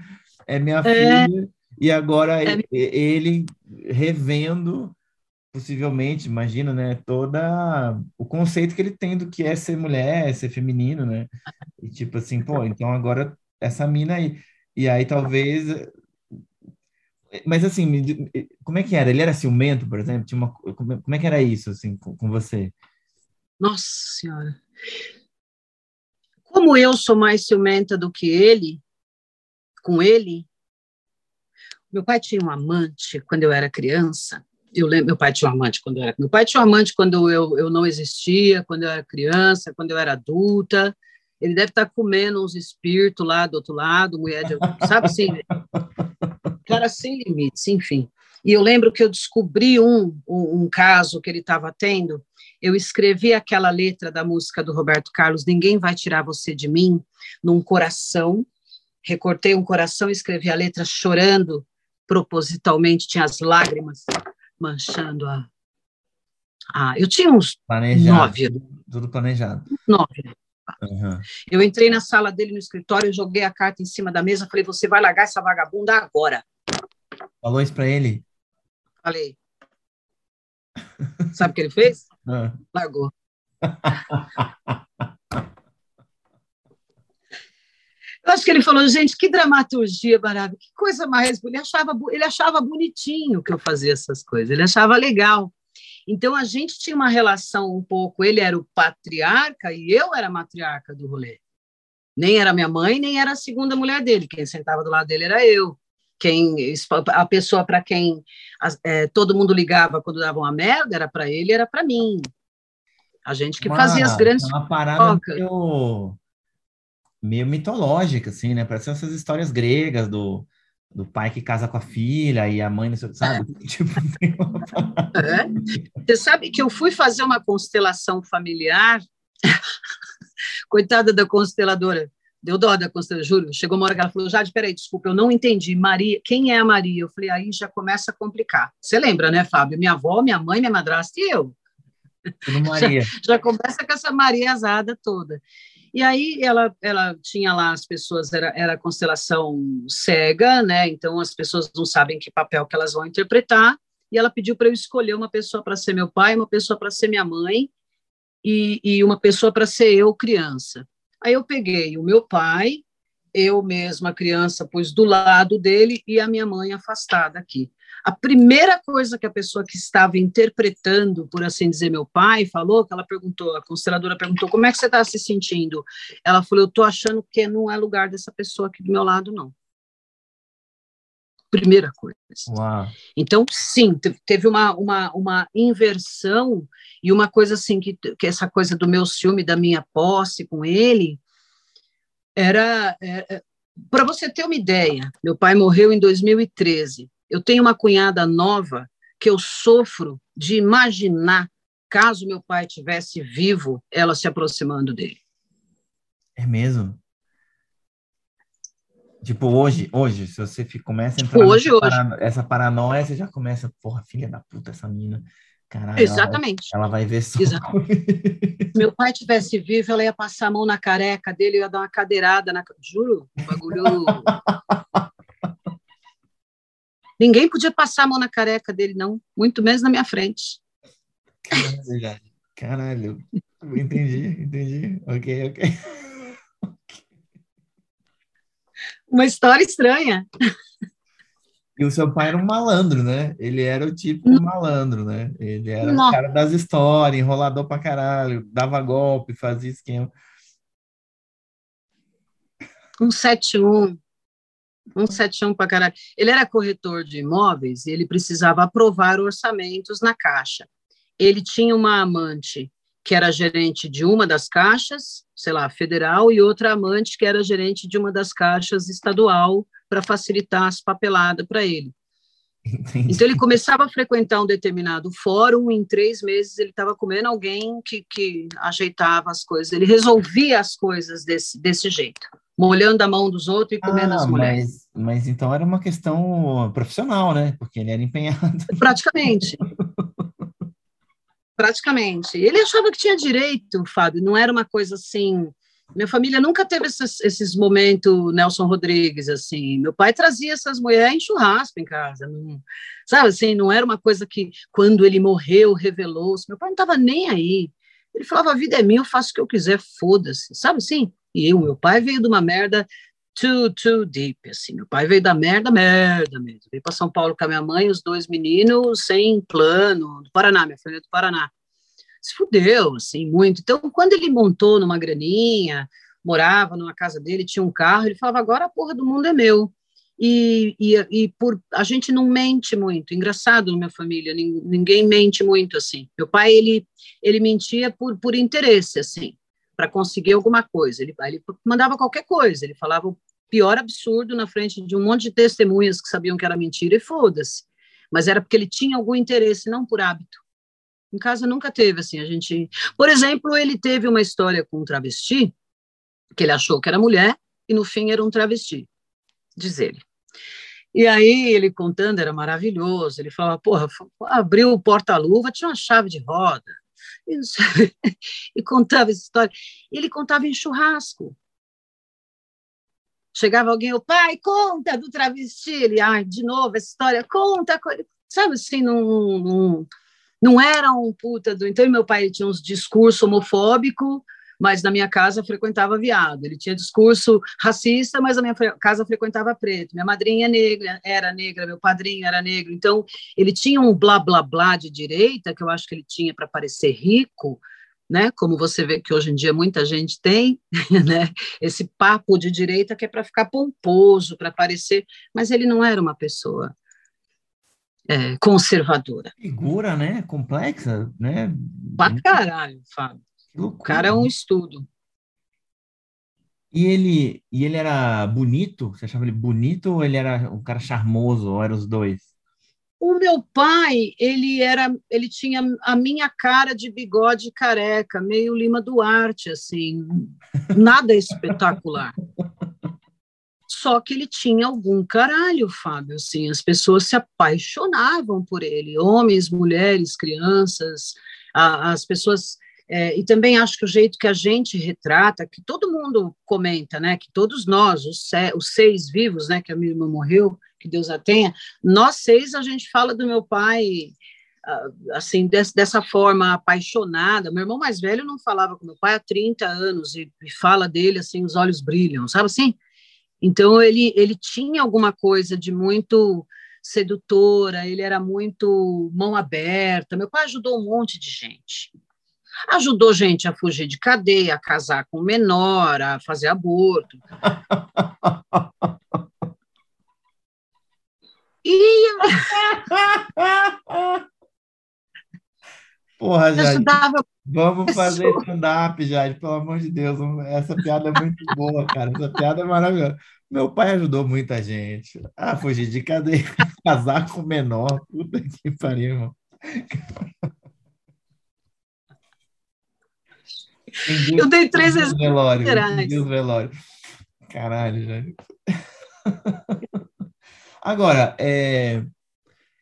é minha é, filha. E agora é, ele revendo, possivelmente, imagina, né, toda o conceito que ele tem do que é ser mulher, ser feminino, né? E tipo assim, pô, então agora essa mina aí. E aí talvez mas assim, como é que era? Ele era ciumento, por exemplo? Tinha uma, como é que era isso, assim, com, com você? Nossa Senhora. Como eu sou mais ciumenta do que ele, com ele, meu pai tinha um amante quando eu era criança. Eu lembro, meu pai tinha um amante quando eu era. Meu pai tinha um amante quando eu, eu não existia, quando eu era criança, quando eu era adulta. Ele deve estar comendo uns espíritos lá do outro lado, mulher de, sabe assim, cara sem limites, enfim. E eu lembro que eu descobri um, um, um caso que ele estava tendo. Eu escrevi aquela letra da música do Roberto Carlos, Ninguém Vai Tirar Você de Mim, num coração. Recortei um coração, escrevi a letra chorando propositalmente, tinha as lágrimas manchando a. Ah, eu tinha uns planejado, nove. Tudo planejado. Nove. Uhum. Eu entrei na sala dele no escritório, joguei a carta em cima da mesa, falei: Você vai largar essa vagabunda agora. Falou isso para ele? Falei. Sabe o que ele fez? Uhum. Largou. Eu acho que ele falou, gente, que dramaturgia maravilhosa, que coisa mais. Ele achava, ele achava bonitinho que eu fazia essas coisas, ele achava legal. Então a gente tinha uma relação um pouco. Ele era o patriarca e eu era a matriarca do rolê. Nem era minha mãe, nem era a segunda mulher dele. Quem sentava do lado dele era eu quem a pessoa para quem é, todo mundo ligava quando dava uma merda era para ele, era para mim. A gente que uma, fazia as grandes uma parada meio, meio mitológica, assim, né? Parece essas histórias gregas do, do pai que casa com a filha e a mãe, não sei, sabe? tipo, é. Você sabe que eu fui fazer uma constelação familiar, coitada da consteladora, Deu dó da Constelação, juro. Chegou uma hora que ela falou, Jade, peraí, desculpa, eu não entendi. Maria, quem é a Maria? Eu falei, aí já começa a complicar. Você lembra, né, Fábio? Minha avó, minha mãe, minha madrasta e eu. Maria. Já, já começa com essa Maria azada toda. E aí ela, ela tinha lá as pessoas, era, era a constelação cega, né? Então as pessoas não sabem que papel que elas vão interpretar. E ela pediu para eu escolher uma pessoa para ser meu pai, uma pessoa para ser minha mãe e, e uma pessoa para ser eu, criança. Aí eu peguei o meu pai, eu mesma, criança, pus do lado dele e a minha mãe afastada aqui. A primeira coisa que a pessoa que estava interpretando, por assim dizer, meu pai, falou, que ela perguntou, a consteladora perguntou, como é que você está se sentindo? Ela falou, eu estou achando que não é lugar dessa pessoa aqui do meu lado, não. Primeira coisa. Uau. Então, sim, teve uma, uma, uma inversão e uma coisa assim, que, que essa coisa do meu ciúme, da minha posse com ele, era. É, é Para você ter uma ideia, meu pai morreu em 2013. Eu tenho uma cunhada nova que eu sofro de imaginar, caso meu pai tivesse vivo, ela se aproximando dele. É mesmo? Tipo, hoje, hoje, se você começa a entrar tipo, hoje, hoje. essa paranoia, você já começa, porra, filha da puta, essa mina. Caralho, Exatamente. Ela vai, ela vai ver só. Se meu pai tivesse vivo, ela ia passar a mão na careca dele, ia dar uma cadeirada na. Juro, o bagulho. Ninguém podia passar a mão na careca dele, não, muito menos na minha frente. Caralho, caralho. entendi, entendi. Ok, ok. Uma história estranha. E o seu pai era um malandro, né? Ele era o tipo malandro, né? Ele era Não. o cara das histórias, enrolador pra caralho, dava golpe, fazia esquema. Um 71. Um 71 para caralho. Ele era corretor de imóveis e ele precisava aprovar orçamentos na caixa. Ele tinha uma amante que era gerente de uma das caixas, sei lá, federal, e outra amante que era gerente de uma das caixas estadual para facilitar as papeladas para ele. Entendi. Então ele começava a frequentar um determinado fórum, em três meses ele estava comendo alguém que, que ajeitava as coisas, ele resolvia as coisas desse, desse jeito, molhando a mão dos outros e comendo ah, as mulheres. Mas, mas então era uma questão profissional, né? Porque ele era empenhado. Praticamente. Praticamente. Ele achava que tinha direito, Fábio, não era uma coisa assim. Minha família nunca teve esses, esses momentos Nelson Rodrigues, assim. Meu pai trazia essas mulheres em churrasco em casa. Não, sabe assim, não era uma coisa que, quando ele morreu, revelou-se. Meu pai não estava nem aí. Ele falava: a vida é minha, eu faço o que eu quiser, foda-se. Sabe assim? E eu, meu pai veio de uma merda too, too deep, assim. Meu pai veio da merda, merda mesmo. Veio para São Paulo com a minha mãe, os dois meninos, sem plano, do Paraná, minha filha é do Paraná. Se fudeu, assim, muito. Então, quando ele montou numa graninha, morava numa casa dele, tinha um carro, ele falava, agora a porra do mundo é meu. E, e, e por a gente não mente muito, engraçado na minha família, ninguém mente muito, assim. Meu pai, ele, ele mentia por, por interesse, assim para conseguir alguma coisa. Ele, ele mandava qualquer coisa, ele falava pior absurdo na frente de um monte de testemunhas que sabiam que era mentira e foda-se. Mas era porque ele tinha algum interesse, não por hábito. Em casa nunca teve assim, a gente. Por exemplo, ele teve uma história com um travesti, que ele achou que era mulher, e no fim era um travesti, diz ele. E aí ele contando era maravilhoso. Ele falava, porra, abriu o porta-luva, tinha uma chave de roda e, e contava essa história. Ele contava em churrasco. Chegava alguém, o pai, conta do travesti. Ele, ah, de novo essa história, conta. Sabe assim, não, não, não era um puta do. Então, meu pai tinha uns discursos homofóbicos mas na minha casa frequentava viado. Ele tinha discurso racista, mas a minha casa frequentava preto. Minha madrinha negra, era negra, meu padrinho era negro. Então, ele tinha um blá blá blá de direita, que eu acho que ele tinha para parecer rico, né? Como você vê que hoje em dia muita gente tem, né? Esse papo de direita que é para ficar pomposo, para parecer, mas ele não era uma pessoa é, conservadora. Figura, né? Complexa, né? Pra caralho, Fábio. O cara é um estudo. E ele, e ele era bonito? Você achava ele bonito ou ele era um cara charmoso, ou eram os dois? O meu pai, ele era, ele tinha a minha cara de bigode careca, meio Lima Duarte, assim, nada espetacular. Só que ele tinha algum caralho, Fábio, assim, as pessoas se apaixonavam por ele, homens, mulheres, crianças, a, as pessoas é, e também acho que o jeito que a gente retrata, que todo mundo comenta, né, que todos nós, os, os seis vivos, né, que a minha irmã morreu, que Deus a tenha, nós seis a gente fala do meu pai ah, assim, dessa forma apaixonada. Meu irmão mais velho não falava com meu pai há 30 anos e, fala dele assim, os olhos brilham, sabe assim? Então ele ele tinha alguma coisa de muito sedutora, ele era muito mão aberta. Meu pai ajudou um monte de gente. Ajudou gente a fugir de cadeia, a casar com menor, a fazer aborto. E. Porra, Jade. Vamos fazer stand-up, Jade, pelo amor de Deus. Essa piada é muito boa, cara. Essa piada é maravilhosa. Meu pai ajudou muita gente a fugir de cadeia, casar com menor. Puta que pariu, irmão. Eu dei três exemplos velório. Deus velório. Caralho, já. Agora, é,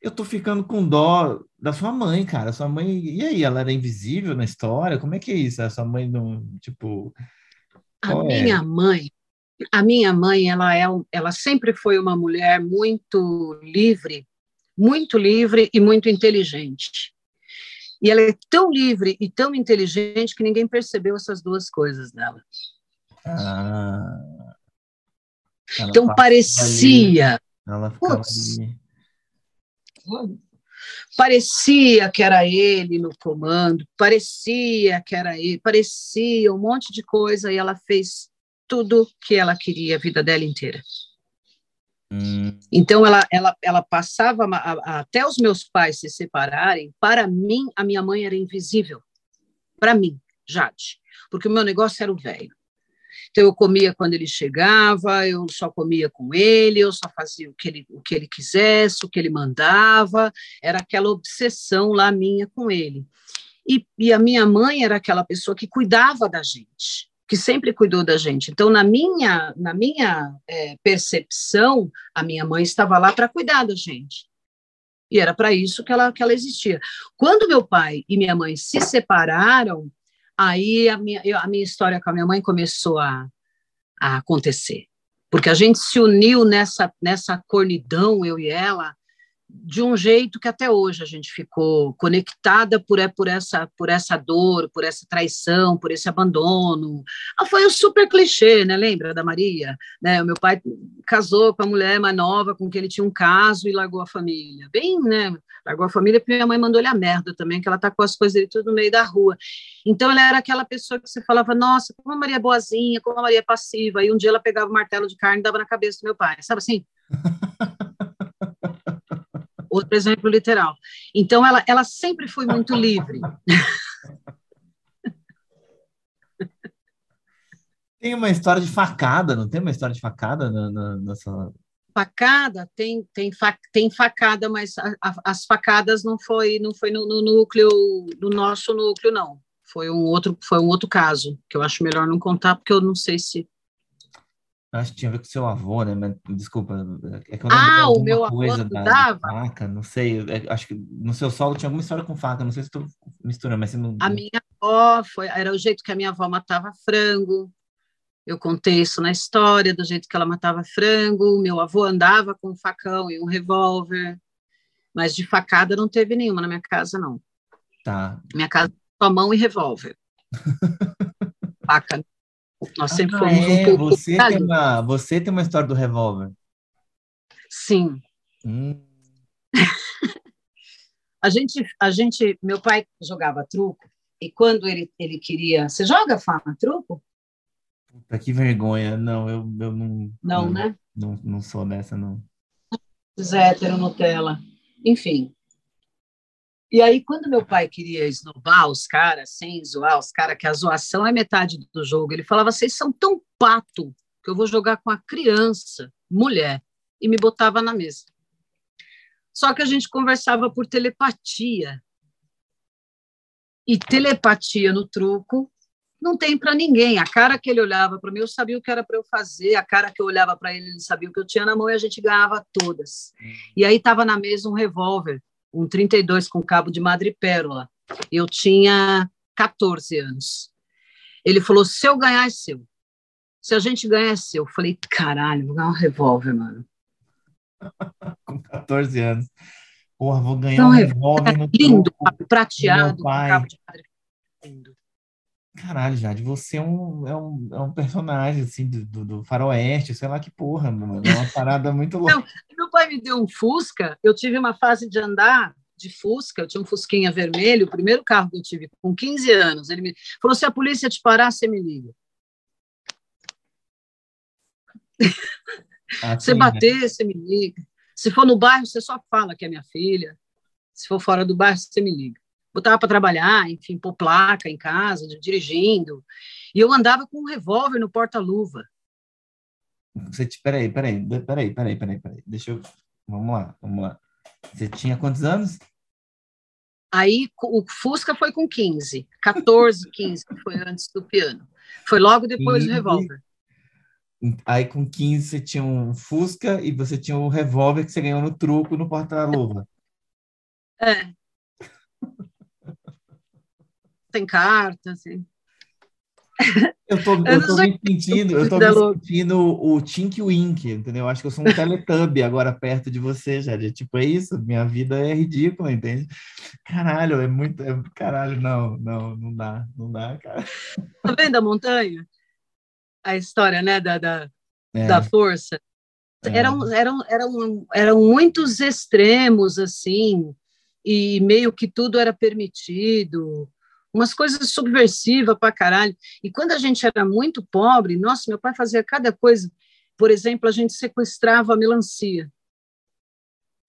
eu tô ficando com dó da sua mãe, cara. Sua mãe, e aí, ela era invisível na história? Como é que é isso? A sua mãe não, tipo, A é? minha mãe, a minha mãe, ela é, ela sempre foi uma mulher muito livre, muito livre e muito inteligente. E ela é tão livre e tão inteligente que ninguém percebeu essas duas coisas dela. Ah, Então passava parecia, ela ficava Putz. ali. parecia que era ele no comando, parecia que era ele, parecia um monte de coisa e ela fez tudo que ela queria a vida dela inteira. Hum, Então, ela, ela, ela passava, a- a- até os meus pais se separarem, para mim, a minha mãe era invisível. Para mim, Jade. Porque o meu negócio era o velho. Então, eu comia quando ele chegava, eu só comia com ele, eu só fazia o que ele, o que ele quisesse, o que ele mandava, era aquela obsessão lá minha com ele. E, e a minha mãe era aquela pessoa que cuidava da gente, que sempre cuidou da gente. Então, na minha, na minha eh, percepção, a minha mãe estava lá para cuidar da gente. E era para isso que ela, que ela existia. Quando meu pai e minha mãe se separaram, aí a minha, eu- a minha história com a minha mãe começou a, a acontecer. Porque a gente se uniu nessa, nessa cornidão, eu e ela, de um jeito que até hoje a gente ficou conectada por, é, por, essa, por essa dor, por essa traição, por esse abandono. Ah, foi um super clichê, né? Lembra da Maria? Né? O meu pai casou com a mulher mais nova, com quem ele tinha um caso e largou a família. Bem, né? Largou a família porque minha mãe mandou ele a merda também, que ela tá com as coisas dele tudo no meio da rua. Então ela era aquela pessoa que você falava, nossa, como a Maria é boazinha, como a Maria é passiva. E um dia ela pegava o martelo de carne e dava na cabeça do meu pai, sabe assim? Outro exemplo literal. Então ela, ela sempre foi muito livre. Tem uma história de facada, não tem uma história de facada na, na, nessa... facada tem tem, fa, tem facada mas a, a, as facadas não foi não foi no, no, núcleo no nosso núcleo não foi um outro foi um outro caso que eu acho melhor não contar porque eu não sei se Acho que tinha a ver com seu avô, né? Mas, desculpa. É que eu Ah, o meu alguma avô coisa da, de faca, não sei. é, acho que no seu solo tinha alguma história com faca, não sei se estou misturando, mas você não. a minha avó foi era o jeito que a minha avó matava frango eu contei isso na história do jeito que ela matava frango meu avô andava com um facão e um revólver mas de facada não teve nenhuma na minha casa não Tá. Minha casa só mão e revólver. Faca. Nós sempre Ah, fomos um é, pouco. você, tem uma, você tem uma história do revólver. Sim. Hum, A gente, a gente, meu pai jogava truco e quando ele, ele queria. Você joga, Fama, truco? puta, que vergonha. Não, eu, eu não. Não, né? Não, não sou dessa, não. Zé, hétero, Nutella. Enfim. E aí, quando meu pai queria esnobar os caras, sem zoar os caras, que a zoação é metade do jogo, ele falava: vocês são tão pato que eu vou jogar com a criança, mulher, e me botava na mesa. Só que a gente conversava por telepatia. E telepatia no truco não tem para ninguém. A cara que ele olhava para mim, eu sabia o que era para eu fazer. A cara que eu olhava para ele, ele sabia o que eu tinha na mão e a gente ganhava todas. E aí estava na mesa um revólver, um 32 com cabo de madrepérola. Eu tinha 14 anos. Ele falou: se eu ganhar, é seu. Se a gente ganhar, é seu. Eu falei: caralho, vou ganhar um revólver, mano. Com 14 anos. Porra, vou ganhar Então, um revólver revólver no Lindo, prateado, com cabo de madrepérola. Lindo. Caralho, Jade, você é um, é um, é um personagem, assim, do, do, do faroeste, sei lá que porra, mano. É uma parada muito louca. Não. Meu pai me deu um Fusca. Eu tive uma fase de andar de Fusca. Eu tinha um Fusquinha vermelho, o primeiro carro que eu tive com 15 anos. Ele me falou: se a polícia te parar, você me liga. Assim, Você né? bater, você me liga. Se for no bairro, você só fala que é minha filha. Se for fora do bairro, você me liga. Botava para trabalhar, enfim, pôr placa em casa, dirigindo. E eu andava com um revólver no porta-luva. Você, peraí, peraí, peraí, peraí, peraí, peraí. Deixa eu. Vamos lá, vamos lá. Você tinha quantos anos? Aí o Fusca foi com 15, 14, 15, que foi antes do piano. Foi logo depois 15, do revólver. Aí com 15 você tinha um Fusca e você tinha o um revólver que você ganhou no truco no porta-luva. É. Tem carta, assim. Eu tô me sentindo, eu tô me sentindo o Tink Wink, entendeu? Acho que eu sou um Teletubby agora perto de você, já. Tipo, é isso, minha vida é ridícula, entende? Caralho, é muito. É, caralho, não, não, não dá, não dá, cara. Tá vendo a montanha? A história, né, da, da, é. da força. É. Eram, eram, eram, eram muitos extremos, assim, e meio que tudo era permitido umas coisas subversivas para caralho. E quando a gente era muito pobre, nossa, meu pai fazia cada coisa. Por exemplo, a gente sequestrava a melancia.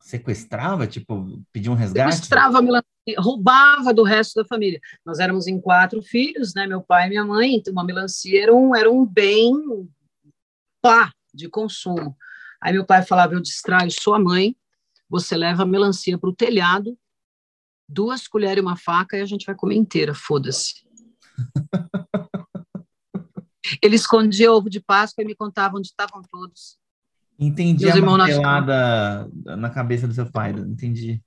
Sequestrava? Tipo, pedia um resgate? Sequestrava a melancia, roubava do resto da família. Nós éramos em quatro filhos, né? Meu pai e minha mãe. Então, uma melancia era um, era um bem pá de consumo. Aí meu pai falava: Eu distraio sua mãe, você leva a melancia para o telhado duas colheres e uma faca e a gente vai comer inteira, foda-se. Ele escondia ovo de Páscoa e me contava onde estavam todos. Entendi Meus a martelada na cabeça do seu pai, entendi.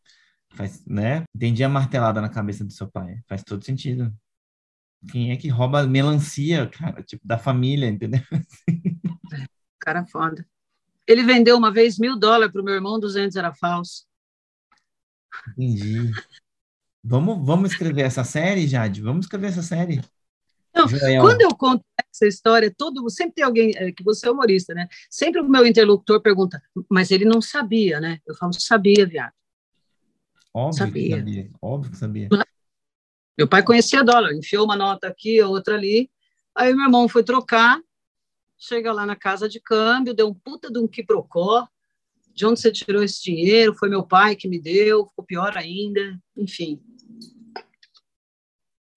Faz, né? Entendi a martelada na cabeça do seu pai. Faz todo sentido. Quem é que rouba melancia, cara? Tipo, da família, entendeu? Cara foda. Ele vendeu uma vez mil dólares para o meu irmão, 200 era falso. Entendi. Vamos, vamos escrever essa série, Jade? Vamos escrever essa série. Não, quando eu conto essa história, todo sempre tem alguém é, que você é humorista, né? Sempre o meu interlocutor pergunta, mas ele não sabia, né? Eu falo, sabia, viado. Óbvio sabia. que sabia. Óbvio que sabia. Meu pai conhecia dólar, enfiou uma nota aqui, outra ali. Aí meu irmão foi trocar, chega lá na casa de câmbio, deu um puta de um quiprocó. De onde você tirou esse dinheiro? Foi meu pai que me deu, ficou pior ainda. Enfim,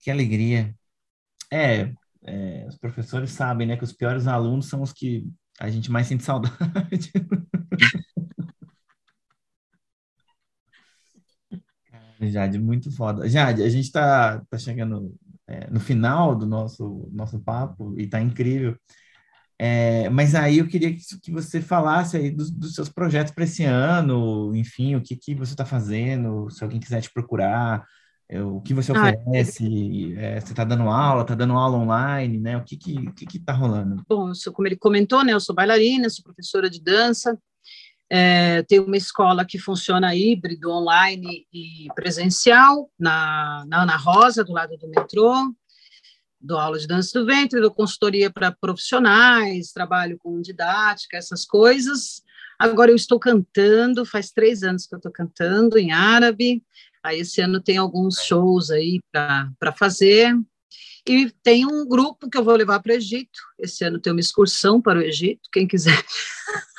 que alegria. É, é, os professores sabem, né, que os piores alunos são os que a gente mais sente saudade. Jade, muito foda. Jade, a gente está tá chegando é, no final do nosso, nosso papo e está incrível. É, mas aí eu queria que, que você falasse aí dos, dos seus projetos para esse ano, enfim, o que, que você está fazendo, se alguém quiser te procurar, o que você oferece? Ah, é, você está dando aula, está dando aula online, né? O que que que está rolando? Bom, sou, como ele comentou, né? Eu sou bailarina, sou professora de dança, é, tenho uma escola que funciona híbrido, online e presencial, na, na Ana Rosa, do lado do metrô. Dou aula de dança do ventre, dou consultoria para profissionais, trabalho com didática, essas coisas. Agora eu estou cantando, faz três anos que eu estou cantando em árabe, Aí esse ano tem alguns shows aí para fazer. E tem um grupo que eu vou levar para o Egito. Esse ano tem uma excursão para o Egito, quem quiser.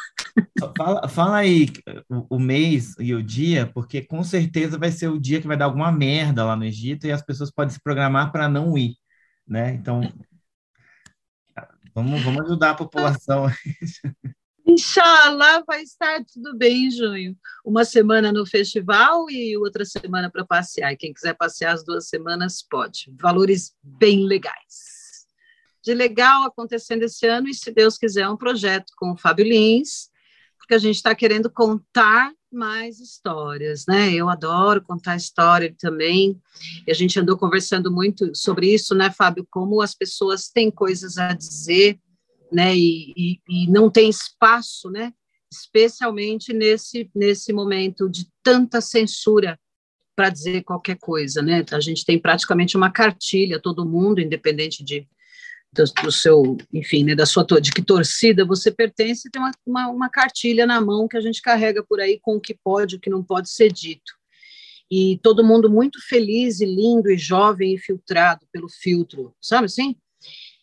Fala, fala aí o, o, mês e o dia, porque com certeza vai ser o dia que vai dar alguma merda lá no Egito e as pessoas podem se programar para não ir, né? Então, vamos, vamos ajudar a população. Inshallah vai estar tudo bem em junho. Uma semana no festival e outra semana para passear. E quem quiser passear as duas semanas, pode. Valores bem legais. De legal acontecendo esse ano, e se Deus quiser, um projeto com o Fábio Lins, porque a gente está querendo contar mais histórias, né? Eu adoro contar história também. E a gente andou conversando muito sobre isso, né, Fábio? Como as pessoas têm coisas a dizer né? E, e, e não tem espaço, né? Especialmente nesse nesse momento de tanta censura para dizer qualquer coisa, né? A gente tem praticamente uma cartilha, todo mundo, independente de do, do, seu, enfim, né, da sua de que torcida você pertence, tem uma, uma, uma, cartilha na mão que a gente carrega por aí com o que pode, o que não pode ser dito. E todo mundo muito feliz e lindo e jovem e filtrado pelo filtro, sabe assim?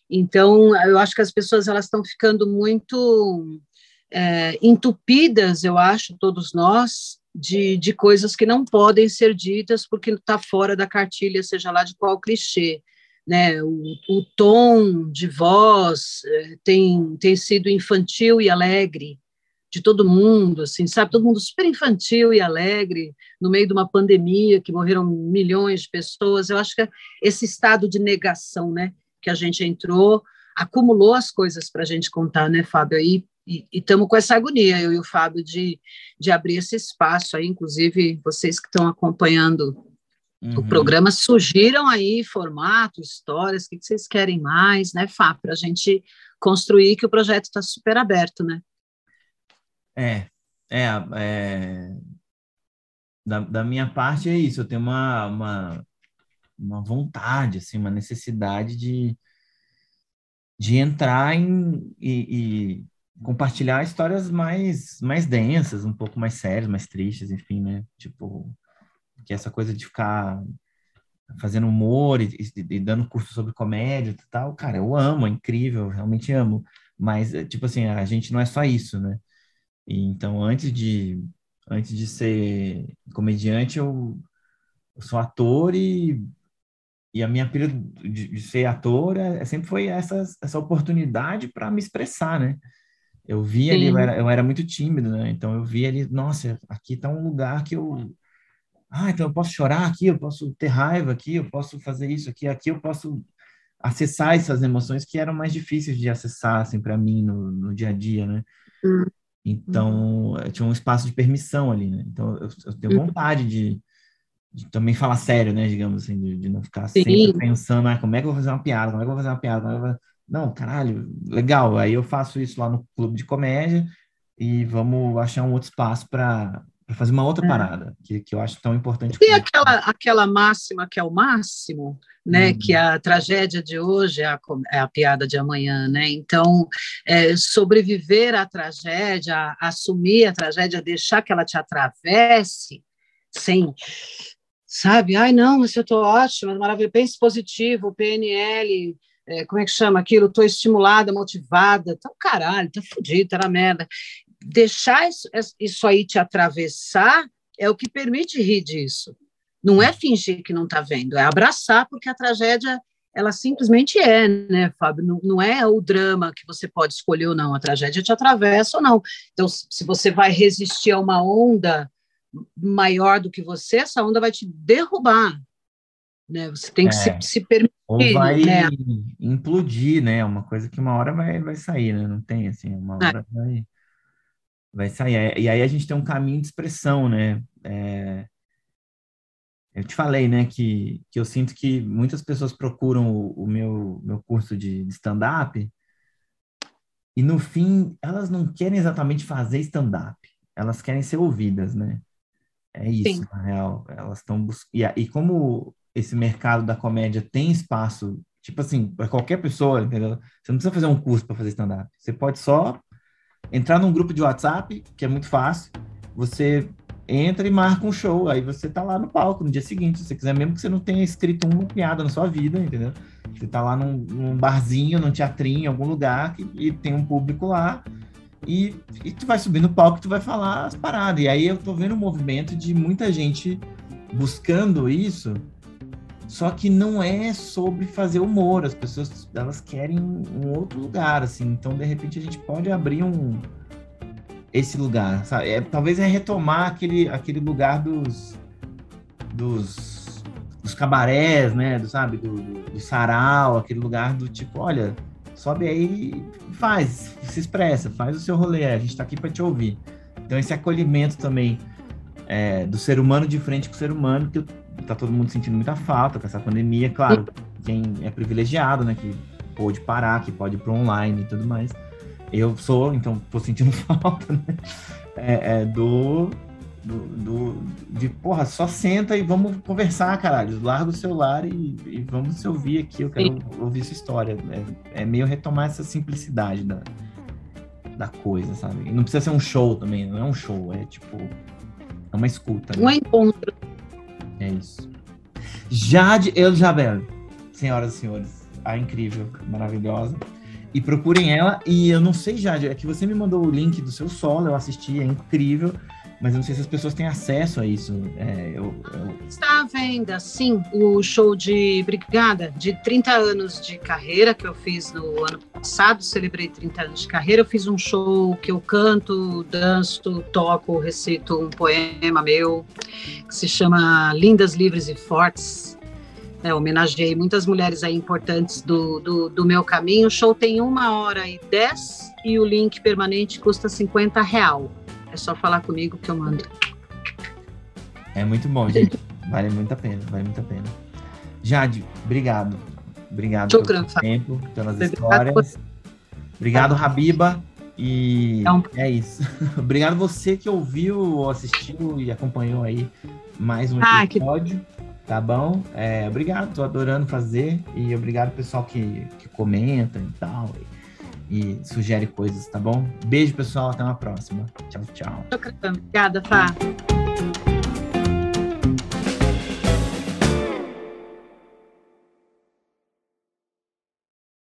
Então, eu acho que as pessoas elas estão ficando muito é, entupidas, eu acho, todos nós, de, de coisas que não podem ser ditas porque está fora da cartilha, seja lá de qual clichê. Né? O, o tom de voz é, tem, tem sido infantil e alegre, de todo mundo, assim, sabe? Todo mundo super infantil e alegre, no meio de uma pandemia que morreram milhões de pessoas. Eu acho que esse estado de negação, né, que a gente entrou, acumulou as coisas para a gente contar, né, Fábio? Aí e estamos com essa agonia, eu e o Fábio, de, de abrir esse espaço aí, inclusive vocês que estão acompanhando uhum. o programa, surgiram aí formatos, histórias, o que vocês querem mais, né, Fábio, para a gente construir que o projeto está super aberto, né? É, é, é da, da, minha parte é isso, eu tenho uma, uma, uma vontade, assim, uma necessidade de, de entrar em, e, compartilhar histórias mais, mais densas, um pouco mais sérias, mais tristes, enfim, né? Tipo, que essa coisa de ficar fazendo humor e, e, e, dando curso sobre comédia e tal, cara, eu amo, é incrível, realmente amo. Mas, é, tipo assim, a gente não é só isso, né? E, então, antes de, antes de ser comediante, eu, eu sou ator e, e a minha pira de, de ser ator é, sempre foi essa, essa oportunidade para me expressar, né? Eu vi ali, eu era, eu era, muito tímido, né? Então eu vi ali, nossa, aqui tá um lugar que eu. Ah, então eu posso chorar aqui, eu posso ter raiva aqui, eu posso fazer isso aqui, aqui eu posso acessar essas emoções que eram mais difíceis de acessar, assim, para mim no, no, dia a dia, né? Uhum. Então, tinha um espaço de permissão ali, né? Então, eu, eu tenho uhum. vontade de, de, também falar sério, né? Digamos assim, de, de não ficar Sim. sempre pensando, ah, como é que eu vou fazer uma piada, como é que eu vou fazer uma piada, não, caralho, legal. Aí eu faço isso lá no clube de comédia e vamos achar um outro espaço para fazer uma outra é. parada, que, que eu acho tão importante. E aquela, aquela máxima que é o máximo, né? Uhum. Que a tragédia de hoje é a, é a piada de amanhã, né? Então, é, sobreviver à tragédia, assumir a tragédia, deixar que ela te atravesse, sem sabe? Ai, não, mas eu estou ótima, maravilhoso, pense positivo, PNL, é, como é que chama aquilo? Estou estimulada, motivada. Então, caralho, tá fudido, tá na merda. Deixar isso, isso aí te atravessar é o que permite rir disso. Não é fingir que não está vendo, é abraçar, porque a tragédia ela simplesmente é, né, Fábio? Não, não, é o drama que você pode escolher ou não, a tragédia te atravessa ou não. Então, se você vai resistir a uma onda maior do que você, essa onda vai te derrubar. Né? Você tem que é. se, se permitir. Ou vai né? implodir, né? Uma coisa que uma hora vai, vai sair, né? Não tem assim, uma é. hora é. vai, vai sair. E aí a gente tem um caminho de expressão, né? É, eu te falei, né, que, que eu sinto que muitas pessoas procuram o, o meu, meu curso de, de stand-up e no fim elas não querem exatamente fazer stand-up, elas querem ser ouvidas, né? É isso, Sim. na real. Elas estão buscando. E, como esse mercado da comédia tem espaço, tipo assim, para qualquer pessoa, entendeu? Você não precisa fazer um curso para fazer stand-up. Você pode só entrar num grupo de WhatsApp, que é muito fácil. Você entra e marca um show, aí você tá lá no palco no dia seguinte, se você quiser, mesmo que você não tenha escrito uma piada na sua vida, entendeu? Você tá lá num, num barzinho, num teatrinho, em algum lugar, que, e tem um público lá, e, e tu vai subir no palco tu vai falar as paradas. E aí eu tô vendo um movimento de muita gente buscando isso, só que não é sobre fazer humor, as pessoas elas querem um outro lugar, assim. Então, de repente, a gente pode abrir um esse lugar, sabe? É, talvez é retomar aquele, aquele lugar dos dos, dos cabarés, né? Do, sabe? Do, do, do sarau, aquele lugar do tipo, olha, sobe aí e faz, se expressa, faz o seu rolê, a gente está aqui para te ouvir. Então, esse acolhimento também é, do ser humano de frente com o ser humano, que tá todo mundo sentindo muita falta com essa pandemia. Claro, quem é privilegiado, né, que pôde parar, que pode ir para online e tudo mais. Eu sou, então, tô sentindo falta, né? É, é do, do, do, de, porra, só senta e vamos conversar, caralho. Larga o celular e, e vamos se ouvir aqui. Eu quero Sim. ouvir sua história. É, é meio retomar essa simplicidade da, da coisa, sabe? E não precisa ser um show também, não é um show, é tipo, é uma escuta. Né? Um encontro é isso. Jade Eljabel, senhoras e senhores, a incrível, maravilhosa. E procurem ela. E eu não sei, Jade, é que você me mandou o link do seu solo, eu assisti, é incrível. Mas eu não sei se as pessoas têm acesso a isso. É, eu, eu... Está à venda, sim, o show de Brigada, de 30 anos de carreira, que eu fiz no ano passado, celebrei 30 anos de carreira. Eu fiz um show que eu canto, danço, toco, recito um poema meu, que se chama Lindas, Livres e Fortes. É, homenageei muitas mulheres aí importantes do, do, do, meu caminho. O show tem uma hora e dez e o link permanente custa 50 real. É só falar comigo que eu mando. É muito bom, gente. Vale muito a pena, vale muito a pena. Jade, obrigado. Obrigado Shukran, pelo tempo, pelas histórias. Obrigado, Rabiba. E é, é isso. obrigado você que ouviu, assistiu e acompanhou aí mais um episódio. Ah, que... Tá bom? É, obrigado, tô adorando fazer. E obrigado pessoal que, que comenta e tal. E, sugere coisas, tá bom? Beijo, pessoal. Até uma próxima. Tchau, tchau. Obrigada, Fá.